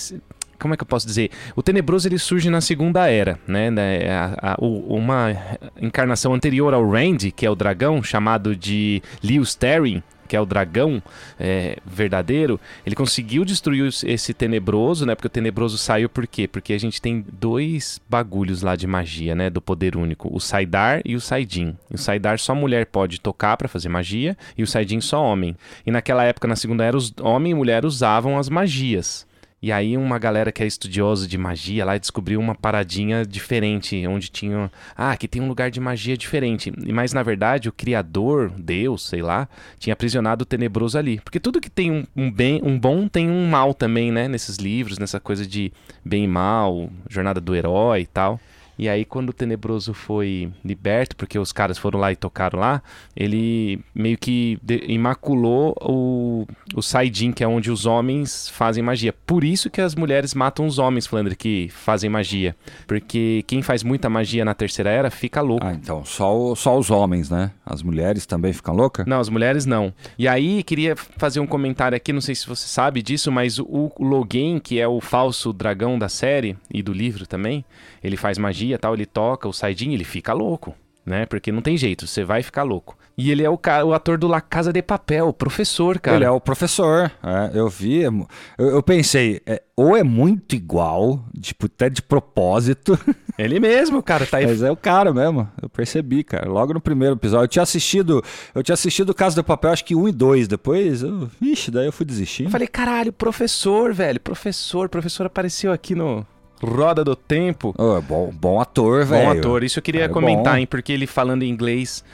como é que eu posso dizer? O Tenebroso ele surge na Segunda Era, né? né, a- a- uma encarnação anterior ao Randy, que é o dragão, chamado de Lewis Terry, que é o dragão é, verdadeiro, ele conseguiu destruir esse tenebroso, né? Porque o tenebroso saiu por quê? Porque a gente tem dois bagulhos lá de magia, né? Do poder único: o Saidar e o Saidin. O Saidar só mulher pode tocar pra fazer magia e o Saidin só homem. E naquela época, na Segunda Era, os homem e mulher usavam as magias. E aí uma galera que é estudiosa de magia lá descobriu uma paradinha diferente, onde tinha, ah, aqui tem um lugar de magia diferente. Mas na verdade o criador, Deus, sei lá, tinha aprisionado o tenebroso ali. Porque tudo que tem um, um bem, um bom tem um mal também, né, nesses livros, nessa coisa de bem e mal, jornada do herói e tal. E aí, quando o Tenebroso foi liberto, porque os caras foram lá e tocaram lá, ele meio que imaculou o, o Saidin, que é onde os homens fazem magia. Por isso que as mulheres matam os homens, Flandre, que fazem magia. Porque quem faz muita magia na Terceira Era fica louco. Ah, então, só, só os homens, né? As mulheres também ficam loucas? Não, as mulheres não. E aí, queria fazer um comentário aqui, não sei se você sabe disso, mas o, o Logan, que é o falso dragão da série e do livro também, ele faz magia tal, ele toca o Saidin, ele fica louco, né? Porque não tem jeito, você vai ficar louco. E ele é o, cara, o ator do La Casa de Papel, o professor, cara. Ele é o professor. é, eu vi. é Eu, eu pensei, é, ou é muito igual, tipo, até de propósito, <laughs> Ele mesmo, cara, tá aí. mas é o cara mesmo. Eu percebi, cara. Logo no primeiro episódio. Eu tinha assistido. Eu tinha assistido Casa do Papel, acho que um e dois. Depois, eu, ixi, daí eu fui desistindo. Eu falei, caralho, professor, velho, professor, professor apareceu aqui no Roda do Tempo. É bom, bom ator, velho. Bom ator, isso eu queria Cara, é comentar, bom. hein, porque ele falando em inglês,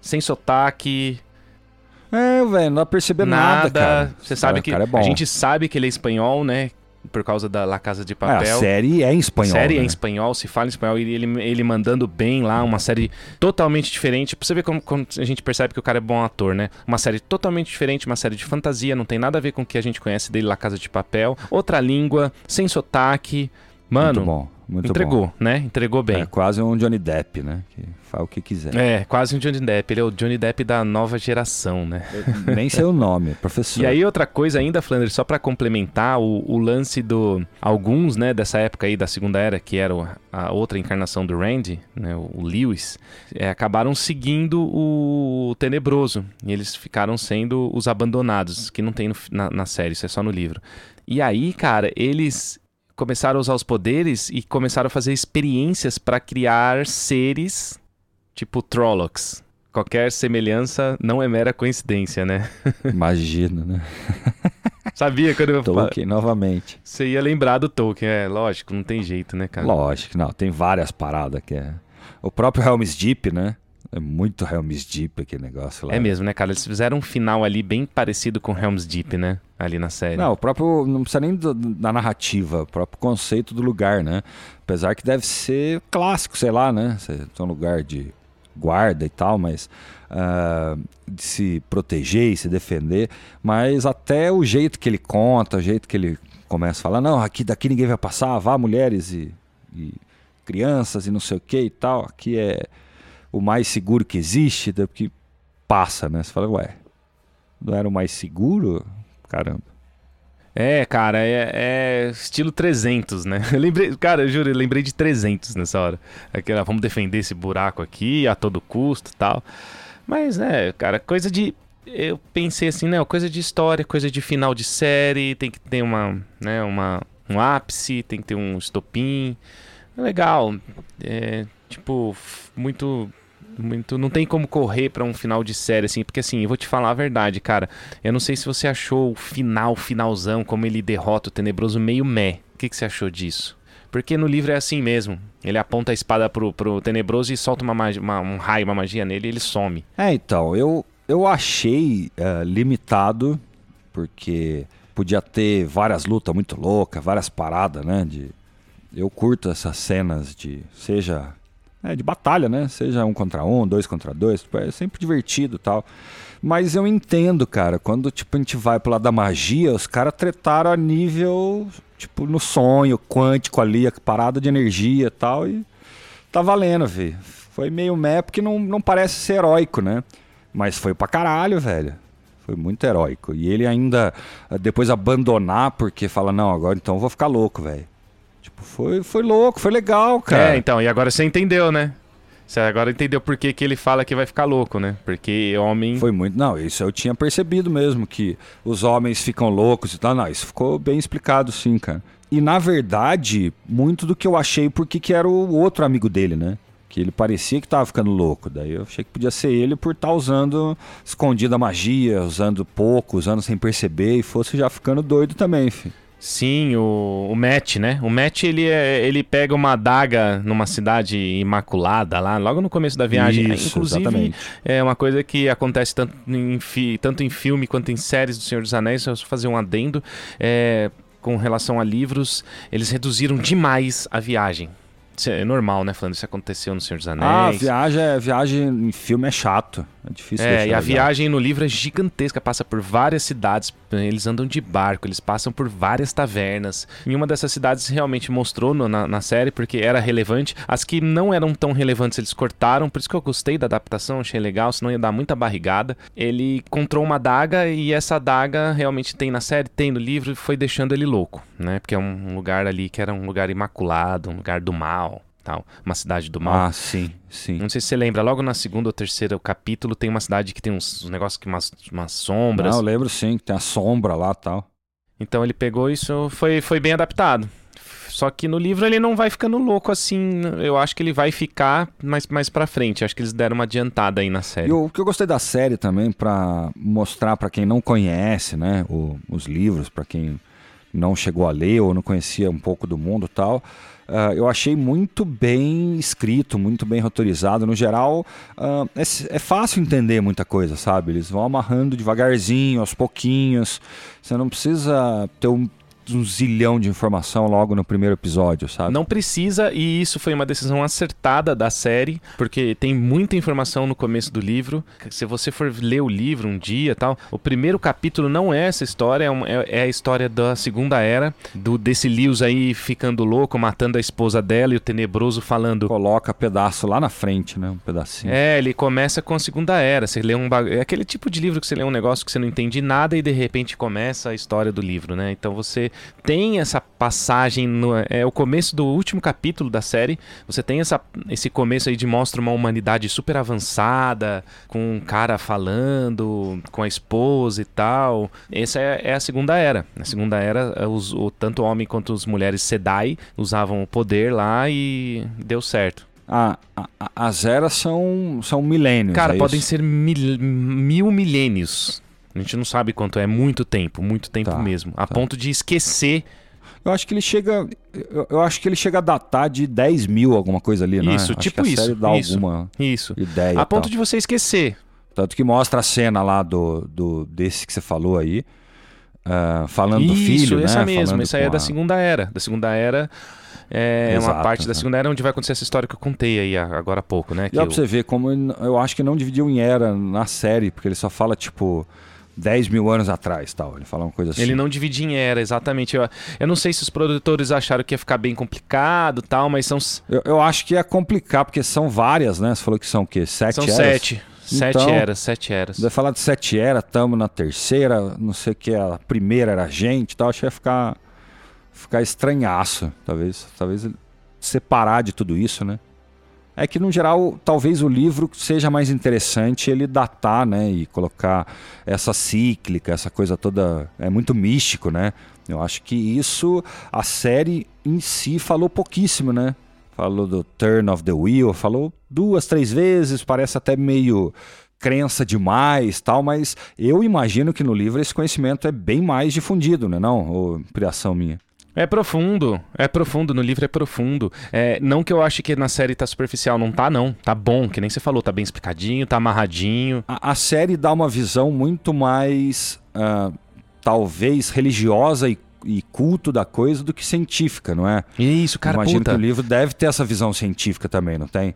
sem sotaque, É, velho, não dá pra perceber nada, cara. Você sabe O que cara é bom. a gente sabe que ele é espanhol, né? Por causa da La Casa de É, Papel. a série é em A espanhol. série é né? em espanhol, se fala em espanhol, e ele, ele mandando bem lá, uma série totalmente diferente. Pra você ver como, como a gente percebe que o cara é bom ator, né? Uma série totalmente diferente, uma série de fantasia, não tem nada a ver com o que a gente conhece dele, La Casa de Papel. Outra língua, sem sotaque. Mano, Muito bom. Muito entregou, bom. né? Entregou bem. É quase um Johnny Depp, né? Que faz o que quiser. É, quase um Johnny Depp. Ele é o Johnny Depp da nova geração, né? Eu Nem sei o nome, professor. E aí outra coisa ainda, Flanders, só pra complementar o, o lance do alguns, né, dessa época aí da Segunda Era, que era a outra encarnação do Randy, né, o Lewis, é, acabaram seguindo o Tenebroso e eles ficaram sendo os abandonados, que não tem no na, na série, isso é só no livro. E aí, cara, eles começaram a usar os poderes e começaram a fazer experiências pra criar seres tipo Trollocs. Qualquer semelhança não é mera coincidência, né? <laughs> Imagina, né? <laughs> Sabia quando eu Tolkien novamente. Você ia lembrar do Tolkien, é lógico, não tem jeito, né, cara? Lógico, não, tem várias paradas que é. O próprio Helm's Deep, né? É muito Helm's Deep aquele negócio lá. É mesmo, né, cara? Eles fizeram um final ali bem parecido com Helm's Deep, né? Ali na série. Não, o próprio. Não precisa nem do- da narrativa, o próprio conceito do lugar, né? Apesar que deve ser clássico, sei lá, né? Você tem um lugar de guarda e tal, mas. ah, de se proteger e se defender. Mas até o jeito que ele conta, o jeito que ele começa a falar: não, aqui daqui ninguém vai passar, vá mulheres e, e crianças e não sei o que e tal. Aqui é o mais seguro que existe, da- que passa, né? Você fala, ué, não era o mais seguro? Caramba. É, cara, é, é estilo 300, né? <laughs> Eu lembrei, cara, eu juro, eu lembrei de 300 nessa hora. Aquela, vamos defender esse buraco aqui a todo custo tal. Mas, é, cara, coisa de. Eu pensei assim, né? Coisa de história, coisa de final de série, tem que ter uma, né, uma, um ápice, tem que ter um estopim. Legal. É, tipo, muito. Muito. Não tem como correr pra um final de série, assim, porque assim, eu vou te falar a verdade, cara. Eu não sei se você achou o final, finalzão, como ele derrota o Tenebroso meio meh. O que, que você achou disso? Porque no livro é assim mesmo. Ele aponta a espada pro, pro tenebroso e solta uma, magia, uma um raio, uma magia nele e ele some. É, então, eu, eu achei uh, limitado, porque podia ter várias lutas muito loucas, várias paradas, né? De, eu curto essas cenas de. Seja. É, de batalha, né? Seja um contra um, dois contra dois. Tipo, é sempre divertido tal. Mas eu entendo, cara, quando tipo, a gente vai pro lado da magia, os caras tretaram a nível, tipo, no sonho, quântico ali, a parada de energia tal. E tá valendo, velho. Foi meio meh porque não, não parece ser heróico, né? Mas foi pra caralho, velho. Foi muito heróico. E ele ainda depois abandonar porque fala, não, agora então eu vou ficar louco, velho. Tipo, foi, foi louco, foi legal, cara. É, então, e agora você entendeu, né? Você agora entendeu por que, que ele fala que vai ficar louco, né? Porque homem. Foi muito. Não, isso eu tinha percebido mesmo, que os homens ficam loucos e tal. Não, isso ficou bem explicado, sim, cara. E na verdade, muito do que eu achei, porque que era o outro amigo dele, né? que ele parecia que estava ficando louco. Daí eu achei que podia ser ele por estar tá usando escondida magia, usando pouco, usando sem perceber e fosse já ficando doido também, filho. Sim, o, o Matt, né? O Matt, ele, é, ele pega uma adaga numa cidade imaculada lá, logo no começo da viagem. Isso, Inclusive, exatamente. é uma coisa que acontece tanto em, fi, tanto em filme quanto em séries do Senhor dos Anéis. Só fazer um adendo. É, com relação a livros, eles reduziram demais a viagem. É normal, né? Falando isso aconteceu no Senhor dos Anéis. Ah, viagem, é, viagem em filme é chato. É difícil É, e a viagem no livro é gigantesca, passa por várias cidades, eles andam de barco, eles passam por várias tavernas. Em uma dessas cidades realmente mostrou no, na, na, série, porque era relevante. As que não eram tão relevantes eles cortaram, por isso que eu gostei da adaptação, achei legal, senão ia dar muita barrigada. Ele encontrou uma daga e essa daga realmente tem na série, tem no livro, e foi deixando ele louco, né? Porque é um lugar ali que era um lugar imaculado, um lugar do mal tal, uma cidade do mal. Ah, sim, sim. Não sei se você lembra, logo na segunda ou terceira capítulo tem uma cidade que tem uns, uns negócios que umas, umas sombras. Não, eu lembro sim, que tem a sombra lá tal. Então ele pegou isso, foi, foi bem adaptado. Só que no livro ele não vai ficando louco assim. Eu acho que ele vai ficar mais, mais pra frente. Acho que eles deram uma adiantada aí na série. E o que eu gostei da série também, para mostrar para quem não conhece, né, o, os livros, para quem não chegou a ler ou não conhecia um pouco do mundo e tal Uh, eu achei muito bem escrito, muito bem roteirizado. No geral, uh, é, é, fácil entender muita coisa, sabe? Eles vão amarrando devagarzinho, aos pouquinhos. Você não precisa ter um um zilhão de informação logo no primeiro episódio, sabe? Não precisa, e isso foi uma decisão acertada da série, porque tem muita informação no começo do livro. Se você for ler o livro um dia tal, o primeiro capítulo não é essa história, é, uma, é, é a história da Segunda Era, do desse Lewis aí ficando louco, matando a esposa dela e o Tenebroso falando. Coloca pedaço lá na frente, né? Um pedacinho. É, ele começa com a Segunda Era. Você lê um bag... É aquele tipo de livro que você lê um negócio que você não entende nada e de repente começa a história do livro, né? Então você tem essa passagem no é o começo do último capítulo da série. Você tem essa, esse começo aí de mostra uma humanidade super avançada, com um cara falando, com a esposa e tal. Essa é, é a segunda era. Na segunda era, os, o, tanto o homem quanto as mulheres Sedai usavam o poder lá e deu certo. Ah, as eras são, são milênios. Cara, é podem ser mil, mil milênios. A gente não sabe quanto é, muito tempo, muito tempo Tá, mesmo. A tá. ponto de esquecer. Eu acho que ele chega. Eu, eu acho que ele chega a datar de 10 mil, alguma coisa ali, né? Isso, Acho tipo a isso, dá isso. alguma Isso. ideia. A e ponto tal. de você esquecer. Tanto que mostra a cena lá do, do desse que você falou aí. ah, falando do Isso, filho, essa né? mesmo. Falando Essa aí é com da a- Segunda Era. Da Segunda Era é uma Exato, parte da né? Segunda Era onde vai acontecer essa história que eu contei aí a- agora há pouco, né? E Que dá eu- pra você ver como eu acho que não dividiu em era na série, porque ele só fala, tipo, 10 mil anos atrás tal. Ele fala uma coisa assim. Ele não dividia em era, exatamente. Eu, eu não sei se os produtores acharam que ia ficar bem complicado e tal, mas são, Eu, eu acho que ia complicar, porque são várias, né? Você falou que são o quê? Sete são eras? sete. Sete Então, eras, sete eras. Vai falar de sete eras, tamo na terceira, não sei o que, a primeira era a gente e tal. Acho que ia ficar, ficar estranhaço, talvez. Talvez separar de tudo isso, né? É que, no geral, talvez o livro seja mais interessante ele datar, né? E colocar essa cíclica, essa coisa toda. É muito místico, né? Eu acho que isso, a série em si falou pouquíssimo, né? Falou do Turn of the Wheel, falou duas, três vezes, parece até meio crença demais, tal, mas eu imagino que no livro esse conhecimento é bem mais difundido, né? Não, ou criação minha. É profundo, é profundo, no livro é profundo. É, não que eu ache que na série tá superficial, não tá não, tá bom, que nem você falou, tá bem explicadinho, tá amarradinho. A, a série dá uma visão muito mais, uh, talvez, religiosa e, e, culto da coisa do que científica, não é? Isso, cara, Imagino puta. que o livro deve ter essa visão científica também, não tem?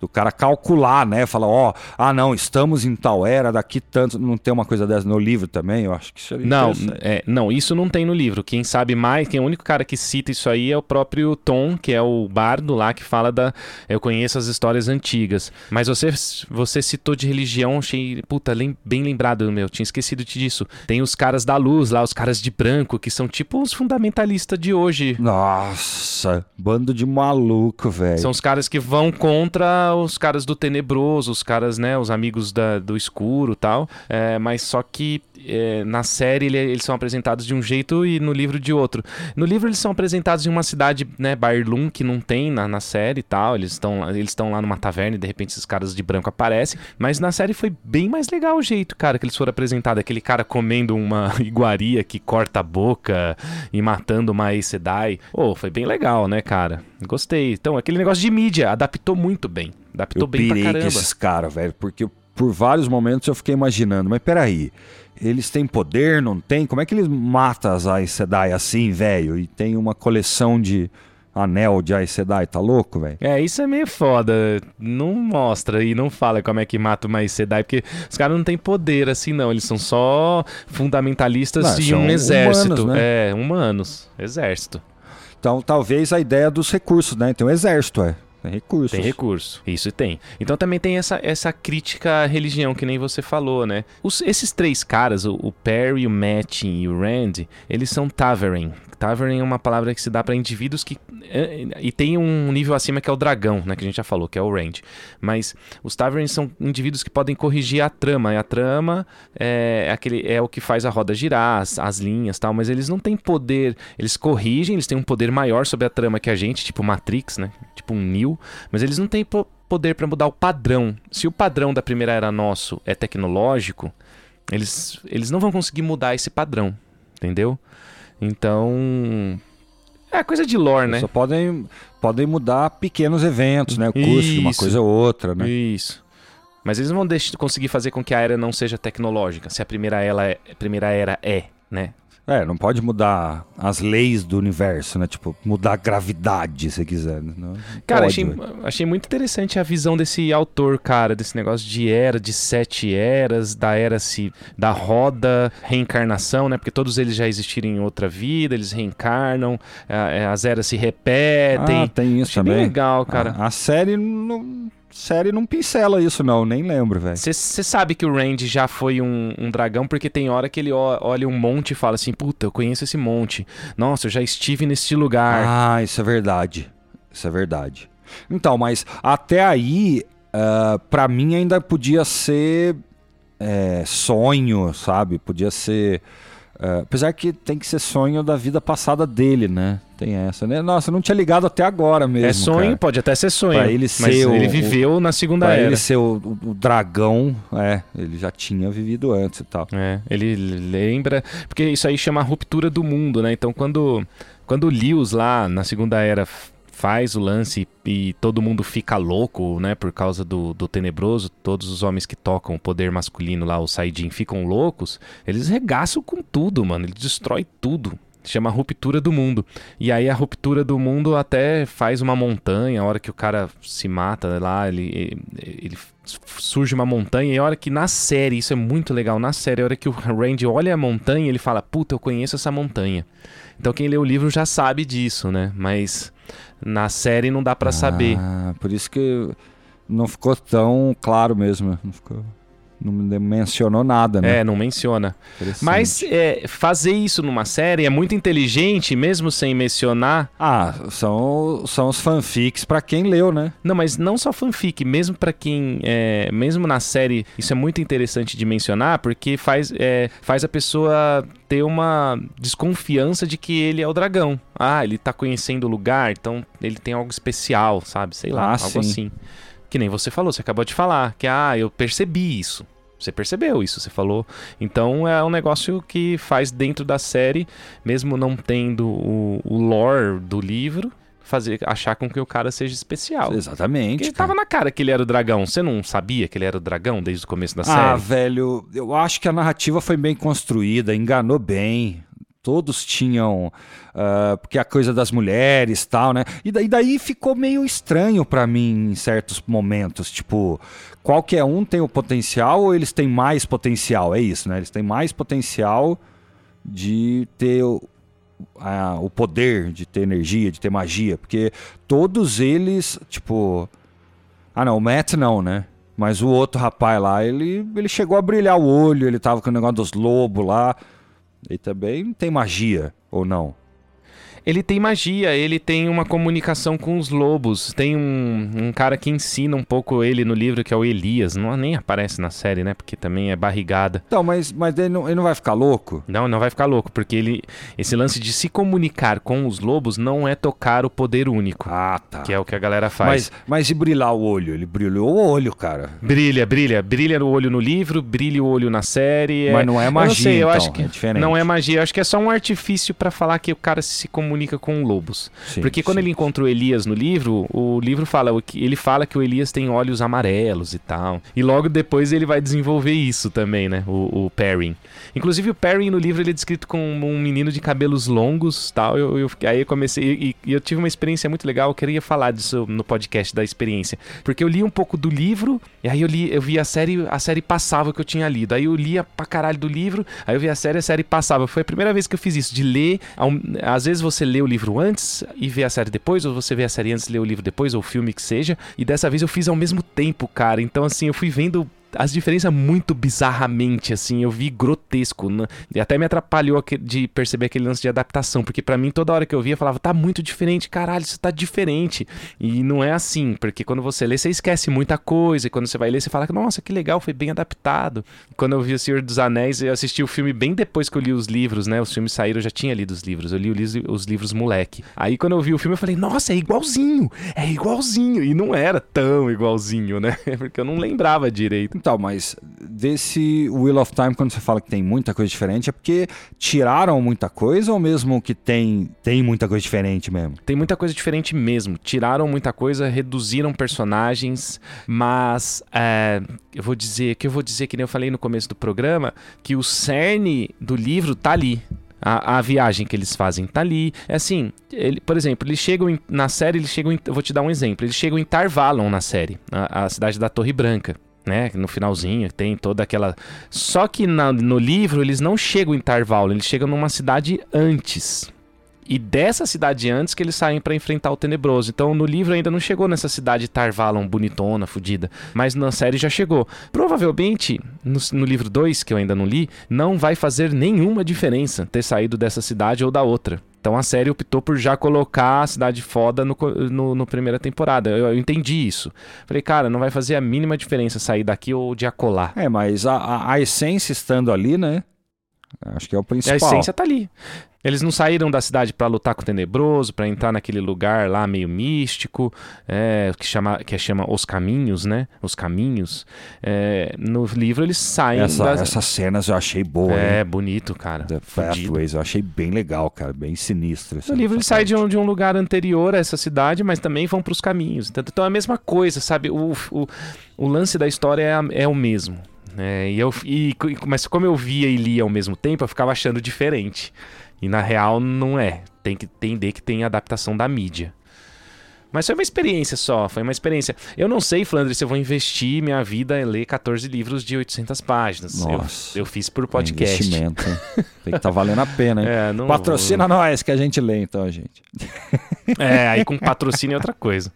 Do cara calcular, né? Falar, ó, oh, ah, não, estamos em tal era, daqui tanto. Não tem uma coisa dessa no livro também? Eu acho que isso é Não, é, não, isso não tem no livro. Quem sabe mais, quem é o único cara que cita isso aí é o próprio Tom, que é o bardo lá que fala da. Eu conheço as histórias antigas. Mas você, você citou de religião, achei. Puta, lem, bem lembrado, meu. Tinha esquecido disso. Tem os caras da luz lá, os caras de branco, que são tipo os fundamentalistas de hoje. Nossa, bando de maluco, velho. São os caras que vão contra os caras do tenebroso, os caras, né, os amigos da, do escuro tal. É, mas só que é, na série ele, eles são apresentados de um jeito e no livro de outro. No livro eles são apresentados em uma cidade, né, Barlum, que não tem na, na série e tal. Eles estão eles estão lá numa taverna e de repente esses caras de branco aparecem. Mas na série foi bem mais legal o jeito, cara, que eles foram apresentados. Aquele cara comendo uma <laughs> iguaria que corta a boca e matando uma Aes Sedai. Oh, foi bem legal, né, cara? Gostei. Então, aquele negócio de mídia adaptou muito bem. Adaptou eu bem pra caramba. esses caras, velho, porque por vários momentos eu fiquei imaginando, mas peraí, eles têm poder, não tem? Como é que eles matam as Aes Sedai assim, velho? E tem uma coleção de anel de Aes Sedai, tá louco, velho? É, isso é meio foda. Não mostra e não fala como é que mata uma Aes Sedai, porque os caras não têm poder assim, não. Eles são só fundamentalistas não, de um exército. Humanos, né? É, humanos. Exército. Então, talvez a ideia dos recursos, né? Tem um exército, é. Tem recursos. Tem recurso. Isso tem. Então também tem essa, essa crítica à religião, que nem você falou, né? Os, esses três caras, o, o Perry, o Matt e o Rand, eles são Tavern. Tavern é uma palavra que se dá para indivíduos que. É, e tem um nível acima que é o dragão, né? Que a gente já falou, que é o Rand. Mas os Taverns são indivíduos que podem corrigir a trama. E a trama é, aquele, é o que faz a roda girar, as, as linhas tal. Mas eles não têm poder. Eles corrigem, eles têm um poder maior sobre a trama que a gente, tipo Matrix, né? Tipo um Neo mas eles não têm poder para mudar o padrão. Se o padrão da primeira era nosso é tecnológico, eles, eles não vão conseguir mudar esse padrão, entendeu? Então, é coisa de lore, né? Só podem, podem mudar pequenos eventos, né? O curso Isso. de uma coisa ou outra, né? Isso. Mas eles não vão deixar, conseguir fazer com que a era não seja tecnológica, se a primeira, ela é, a primeira era é, né? É, não pode mudar as leis do universo, né? Tipo, mudar a gravidade, se quiser. Né? Não, cara, achei, achei muito interessante a visão desse autor, cara, desse negócio de era, de sete eras, da era se da roda, reencarnação, né? Porque todos eles já existiram em outra vida, eles reencarnam, as eras se repetem. Ah, tem isso achei também. Bem legal, cara. A, a série não série não pincela isso, não, nem lembro, velho. Você sabe que o Randy já foi um, um, dragão, porque tem hora que ele olha um monte e fala assim: Puta, eu conheço esse monte. Nossa, eu já estive nesse lugar. Ah, isso é verdade. Isso é verdade. Então, mas até aí, uh, pra mim ainda podia ser é, sonho, sabe? Podia ser. Uh, apesar que tem que ser sonho da vida passada dele, né? Tem essa, né? Nossa, eu não tinha ligado até agora mesmo. É sonho, cara. pode até ser sonho. Pra ele ser o, ele viveu na segunda pra era. ele ser o, o, o, dragão, é, ele já tinha vivido antes e tal. É, ele lembra. Porque isso aí chama ruptura do mundo, né? Então quando, quando o Lewis lá na segunda era faz o lance e todo mundo fica louco, né? Por causa do, do tenebroso, todos os homens que tocam o poder masculino lá, o Saidin, ficam loucos, eles regaçam com tudo, mano. Ele destrói tudo chama Ruptura do Mundo. E aí a ruptura do mundo até faz uma montanha, a hora que o cara se mata lá, ele, ele surge uma montanha, e a hora que na série, isso é muito legal, na série, a hora que o Randy olha a montanha, ele fala, puta, eu conheço essa montanha. Então quem lê o livro já sabe disso, né? Mas na série não dá para ah, saber. Por isso que não ficou tão claro mesmo, não ficou não mencionou nada, né? É, não menciona. Mas é, fazer isso numa série é muito inteligente, mesmo sem mencionar. Ah, são, são os fanfics para quem leu, né? Não, mas não só fanfic, mesmo para quem. É, mesmo na série, isso é muito interessante de mencionar, porque faz, é, faz a pessoa ter uma desconfiança de que ele é o dragão. Ah, ele tá conhecendo o lugar, então ele tem algo especial, sabe? Sei lá, ah, algo sim. assim. Que nem você falou, você acabou de falar, que ah, eu percebi isso. Você percebeu isso, você falou. Então é um negócio que faz dentro da série, mesmo não tendo o, o lore do livro, fazer achar com que o cara seja especial. Exatamente. Porque tava na cara que ele era o dragão. Você não sabia que ele era o dragão desde o começo da Ah, série? velho, eu acho que a narrativa foi bem construída, enganou bem. Todos tinham. ah, porque a coisa das mulheres tal, né? E daí, daí ficou meio estranho pra mim em certos momentos. Tipo, qualquer um tem o potencial ou eles têm mais potencial? É isso, né? Eles têm mais potencial de ter o, a- o poder, de ter energia, de ter magia. Porque todos eles, tipo. Ah, não, o Matt não, né? Mas o outro rapaz lá, ele, ele chegou a brilhar o olho, ele tava com o negócio dos lobos lá. Ele também tem magia, ou não? Ele tem magia, ele tem uma comunicação com os lobos. Tem um, um cara que ensina um pouco ele no livro, que é o Elias. Não nem aparece na série, né? Porque também é barrigada. Então, mas, mas ele, não, ele não vai ficar louco? Não, não vai ficar louco, porque ele. Esse lance de se comunicar com os lobos não é tocar o poder único. Ah, tá. Que é o que a galera faz. Mas, mas e brilhar o olho? Ele brilhou o olho, cara. Brilha, brilha. Brilha o olho no livro, brilha o olho na série. Mas não é Eu magia, sei, eu então, acho que é diferente. Não é magia, eu acho que é só um artifício pra falar que o cara se comunica com lobos. Sim, Porque quando sim. ele encontra o Elias no livro, o livro fala o que ele fala que o Elias tem olhos amarelos e tal. E logo depois ele vai desenvolver isso também, né? O, o Perrin. Inclusive o Perrin no livro ele é descrito como um menino de cabelos longos, tal. Eu, eu aí eu comecei e, e eu tive uma experiência muito legal. Eu queria falar disso no podcast da experiência, porque eu li um pouco do livro e aí eu li, eu vi a série, a série passava que eu tinha lido. Aí eu lia pra caralho do livro, aí eu vi a série, a série passava. Foi a primeira vez que eu fiz isso, de ler. Às vezes você lê o livro antes e vê a série depois, ou você vê a série antes e lê o livro depois, ou o filme que seja. E dessa vez eu fiz ao mesmo tempo, cara. Então, assim, eu fui vendo as diferenças muito bizarramente, assim, eu vi grotesco, né? E até me atrapalhou de perceber aquele lance de adaptação, porque pra mim toda hora que eu via eu falava, tá muito diferente, caralho, isso tá diferente. E não é assim, porque quando você lê, você esquece muita coisa, e quando você vai ler, você fala, nossa, que legal, foi bem adaptado. Quando eu vi O Senhor dos Anéis, eu assisti o filme bem depois que eu li os livros, né? Os filmes saíram, eu já tinha lido os livros, eu li os livros moleque. Aí quando eu vi o filme, eu falei, nossa, é igualzinho, é igualzinho. E não era tão igualzinho, né? <laughs> Porque eu não lembrava direito. Então, mas desse Wheel of Time, quando você fala que tem muita coisa diferente, é porque tiraram muita coisa ou mesmo que tem, tem muita coisa diferente mesmo? Tem muita coisa diferente mesmo. Tiraram muita coisa, reduziram personagens, mas é, eu vou dizer que eu vou dizer que nem eu falei no começo do programa que o cerne do livro tá ali. A, a viagem que eles fazem tá ali. É assim, ele, por exemplo, eles chegam em- na série, eles chegam em, vou te dar um exemplo. Eles chegam em Tarvalon na série, a, a cidade da Torre Branca. Né? No finalzinho tem toda aquela. Só que na- no livro eles não chegam em Tarvalon, eles chegam numa cidade antes. E dessa cidade antes que eles saem pra enfrentar o Tenebroso. Então no livro ainda não chegou nessa cidade Tarvalon bonitona, fodida. Mas na série já chegou. Provavelmente, no, no livro 2, que eu ainda não li, não vai fazer nenhuma diferença ter saído dessa cidade ou da outra. Então a série optou por já colocar a cidade foda no, no, no primeira temporada. Eu, eu entendi isso. Falei, cara, não vai fazer a mínima diferença sair daqui ou de acolá. É, mas a, a, a essência estando ali, né? Acho que é o E a principal. essência tá ali. Eles não saíram da cidade pra lutar com o Tenebroso, pra entrar naquele lugar lá meio místico, é, que, chama, que chama Os Caminhos, né? Os Caminhos. É, no livro eles saem Essa, das... Essas cenas eu achei boa, É, hein? bonito, cara. The. Pathways, eu achei bem legal, cara. Bem sinistro. No livro ele essa sai de um, de um lugar anterior a essa cidade, mas também vão pros caminhos. Então, então é a mesma coisa, sabe? O, o, o lance da história é, a- é o mesmo. Né? e eu, e, mas como eu via e lia ao mesmo tempo, eu ficava achando diferente. E na real não é. Tem que entender que tem adaptação da mídia. Mas foi uma experiência só, foi uma experiência. Eu não sei, Flandre, se eu vou investir minha vida em ler 14 livros de 800 páginas. Eu- Nossa. Eu, fiz por É podcast. investimento? <laughs> Tem que estar valendo a pena, hein? É, não- Patrocina nós que a gente lê, então, gente. É, aí com patrocínio é outra coisa.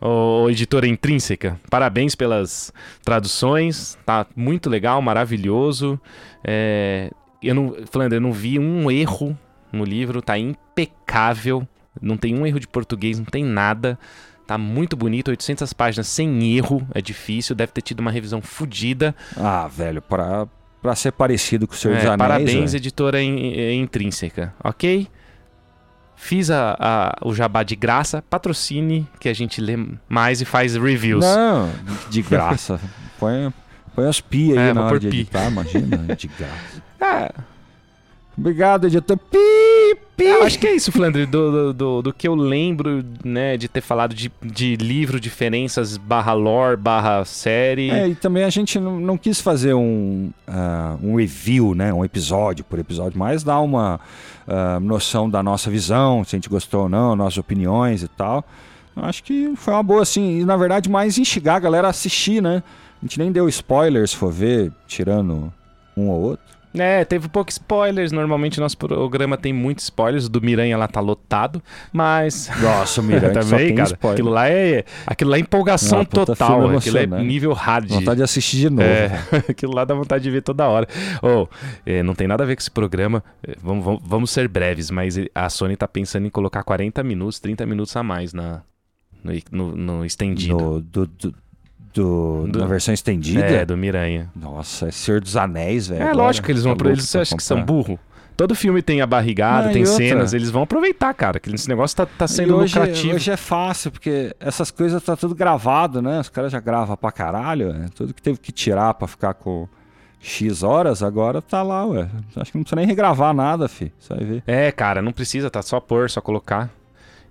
Ô, editora intrínseca, parabéns pelas traduções, tá muito legal, maravilhoso. É, eu não, Flandre, eu não vi um erro no livro, tá impecável, não tem um erro de português, não tem nada. Tá muito bonito, 800 páginas sem erro, é difícil, deve ter tido uma revisão fodida. Ah, velho, pra, pra ser parecido com o Senhor É, dos Anéis... parabéns, editora in- é, intrínseca, ok? Fiz a, a- o jabá de graça, patrocine, que a gente lê mais e faz reviews. Não, de graça. <laughs> Põe, Põe as pi aí É, na hora de pi. editar, imagina, de graça. Ah, Obrigado, editor. Pi, pi. eu acho que é isso, Flandre, do, do, do, do que eu lembro, né, de ter falado de, de livro, diferenças, barra lore, barra série. É, e também a gente não, não quis fazer um, ah, um review, né? Um episódio por episódio, mas dar uma ah, noção da nossa visão, se a gente gostou ou não, nossas opiniões e tal. Eu acho que foi uma boa, assim, e na verdade mais instigar a galera a assistir, né? A gente nem deu spoilers, se for ver, tirando um ou outro. É, teve pouco spoilers. Normalmente nosso programa tem muitos spoilers. O do Miranha lá tá lotado. Mas. Nossa, o <laughs> Mirante só Também, tem cara. spoiler. Aquilo lá é. Aquilo lá é empolgação Ah, total. Aquilo é nível hard. Vontade de assistir de novo. É, <laughs> aquilo lá dá vontade de ver toda hora. Ô, é, não tem nada a ver com esse programa. É, vamos, vamos, vamos ser breves, mas a Sony tá pensando em colocar 40 minutos, 30 minutos a mais na, no, no, no estendido. No, do, do, do- Do- na versão estendida. É, do Miranha. Nossa, é Senhor dos Anéis, velho. É, agora. lógico que eles vão Tá pra eles. pra Você acha que são burro? Todo filme tem a barrigada, Não, tem outra? cenas, eles vão aproveitar, cara. Que esse negócio tá, tá sendo E hoje, lucrativo. hoje é fácil, porque essas coisas tá tudo gravado, né? Os caras já gravam pra caralho, né? Tudo que teve que tirar pra ficar com X horas, agora tá lá, ué. Acho que não precisa nem regravar nada, fi. Você vai ver. É, cara, não precisa, tá só pôr, só colocar.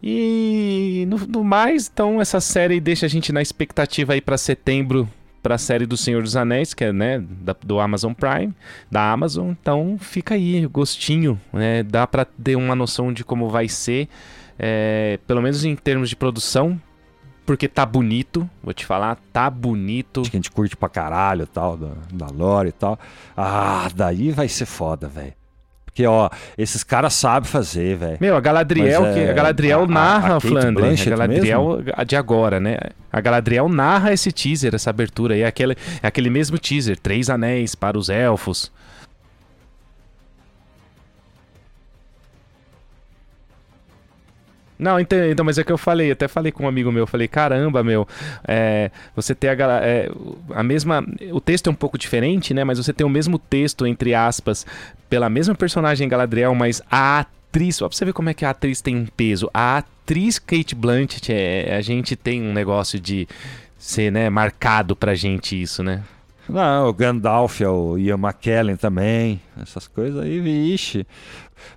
E no, no mais, então, essa série deixa a gente na expectativa aí pra setembro pra série do Senhor dos Anéis, que é, né, da- do Amazon Prime, da Amazon. Então, fica aí, gostinho, né? Dá pra ter uma noção de como vai ser, é, pelo menos em termos de produção, porque tá bonito, vou te falar, tá bonito. Acho que a gente curte pra caralho tal, da, da lore e tal. Ah, daí vai ser foda, velho. Porque, ó, esses caras sabem fazer, velho. Meu, a Galadriel, Mas, que, é, a Galadriel a- a- narra, a Kate Flandre. A Blanchett Galadriel a de agora, né? A Galadriel narra esse teaser, essa abertura aí. É aquele, é aquele mesmo teaser, Três Anéis para os Elfos. Não, então, então, mas é que eu falei, até falei com um amigo meu, eu falei, caramba, meu, é, você tem a, é, a mesma. O texto é um pouco diferente, né? Mas você tem o mesmo texto, entre aspas, pela mesma personagem Galadriel, mas a atriz, só pra você ver como é que a atriz tem um peso. A atriz Kate Blanchett, é, a gente tem um negócio de ser, né, marcado pra gente isso, né? Não, o Gandalf, é o Ian McKellen também. Essas coisas aí, vixe.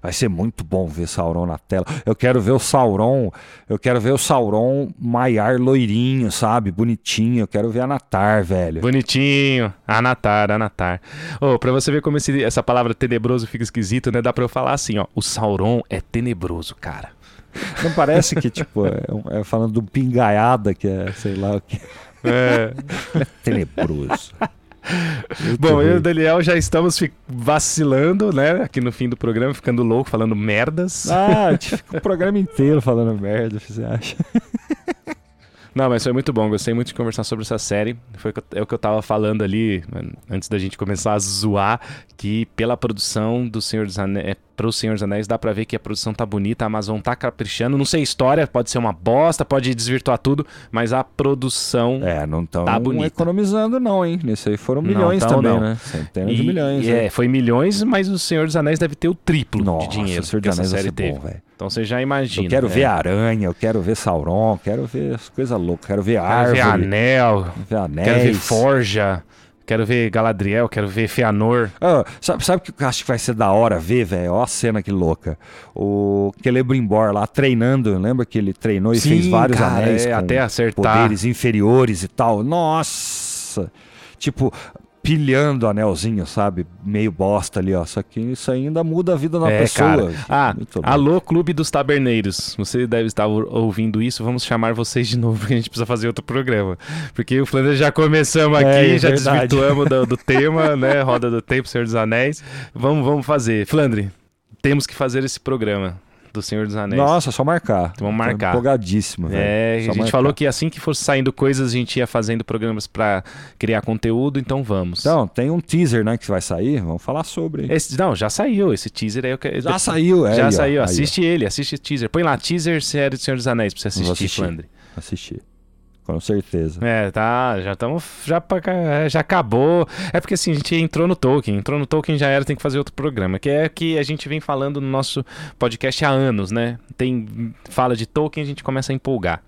Vai ser muito bom ver Sauron na tela. Eu quero ver o Sauron. Eu quero ver o Sauron maiar loirinho, sabe? Bonitinho. Eu quero ver a Natar, velho. Bonitinho. Anatar, Anatar. Ô, pra você ver como esse- essa palavra tenebroso fica esquisito, né? Dá pra eu falar assim, ó. O Sauron é tenebroso, cara. Não parece que, tipo, é, é falando de um pingaiada que é, sei lá o que. É. <laughs> Tenebroso. <laughs> Bom, eu e o Daniel já estamos vacilando, né? Aqui no fim do programa, ficando louco, falando merdas. Ah, a gente fica o programa inteiro falando merda, você acha? <laughs> Não, mas foi muito bom. Gostei muito de conversar sobre essa série. Foi o que eu- é o que eu tava falando ali, antes da gente começar a zoar, que pela produção do Senhor dos Anéis, pro Senhor dos Anéis, dá pra ver que a produção tá bonita, a Amazon tá caprichando. Não sei a história, pode ser uma bosta, pode desvirtuar tudo, mas a produção. É, não estão Tá bonita. economizando não, hein? Nisso aí foram Não milhões tão, também, não. né? Centenas E- de milhões. e né? é, foi milhões, mas o Senhor dos Anéis deve ter o triplo Nossa, de dinheiro o Senhor que dos essa Anéis vai série teve. bom, velho. Então você já imagina. Eu quero é. ver aranha, eu quero ver Sauron, quero ver as coisas loucas, quero ver Quero árvore, ver anel, ver anéis. quero ver forja, quero ver Galadriel, quero ver Feanor. Ah, sabe, sabe o que eu acho que vai ser da hora ver, velho? Ó a cena que louca. O Celebrimbor lá treinando, lembra que ele treinou e Sim, fez vários cara, anéis é, com até acertar. poderes inferiores e tal. Nossa! Tipo, pilhando anelzinho, sabe? Meio bosta ali, ó. Só que isso ainda muda a vida da é, pessoa. cara. Ah, alô, Clube dos Taberneiros. Você deve estar ou- ouvindo isso. Vamos chamar vocês de novo, <laughs> porque a gente precisa fazer outro programa. Porque o Flanders já começamos aqui, É, é já verdade. desvirtuamos do, do <laughs> tema, né? Roda do Tempo, Senhor dos Anéis. Vamos, vamos fazer. Flandre, temos que fazer esse programa do Senhor dos Anéis. Nossa, só marcar. Vamos Tô marcar. Empolgadíssimo. É, a gente marcar. falou que assim que fosse saindo coisas, a gente ia fazendo programas pra criar conteúdo, então vamos. Então, tem um teaser, né, que vai sair. Vamos falar sobre. Esse- não, já saiu esse teaser aí. Eu quero, Já saiu, é. Já aí, saiu, aí, ó. assiste ele, assiste o teaser. Põe lá, teaser série do Senhor dos Anéis pra você assistir, assistir. Flandre. Assistir. Com certeza. É, tá, já estamos, já, já acabou. É porque assim, a gente entrou no Tolkien, entrou no Tolkien já era, tem que fazer outro programa, que é que a gente vem falando no nosso podcast há anos, né? Tem, fala de Tolkien, a gente começa a empolgar.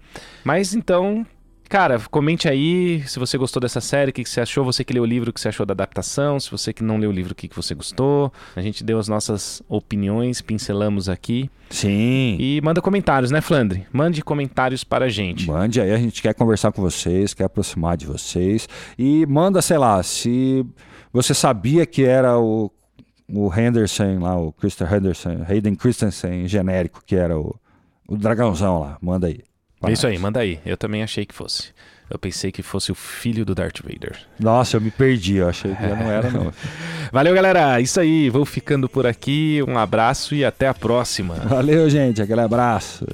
Mas então, Cara, comente aí se você gostou dessa série, o que, que você achou, você que leu o livro, o que você achou da adaptação, se você que não leu o livro, o que, que você gostou. A gente deu as nossas opiniões, pincelamos aqui. Sim. E manda comentários, né, Flandre? Mande comentários para a gente. Mande aí, a gente quer conversar com vocês, quer aproximar de vocês. E manda, sei lá, se você sabia que era o, o Henderson lá, o Christopher Henderson, Hayden Christensen genérico, que era o, o dragãozão lá. Manda aí. É isso aí, manda aí. Eu também achei que fosse. Eu pensei que fosse o filho do Darth Vader. Nossa, eu me perdi, eu achei que já não era, não. <laughs> Valeu, galera. Isso aí, vou ficando por aqui. Um abraço e até a próxima. Valeu, gente. Aquele abraço.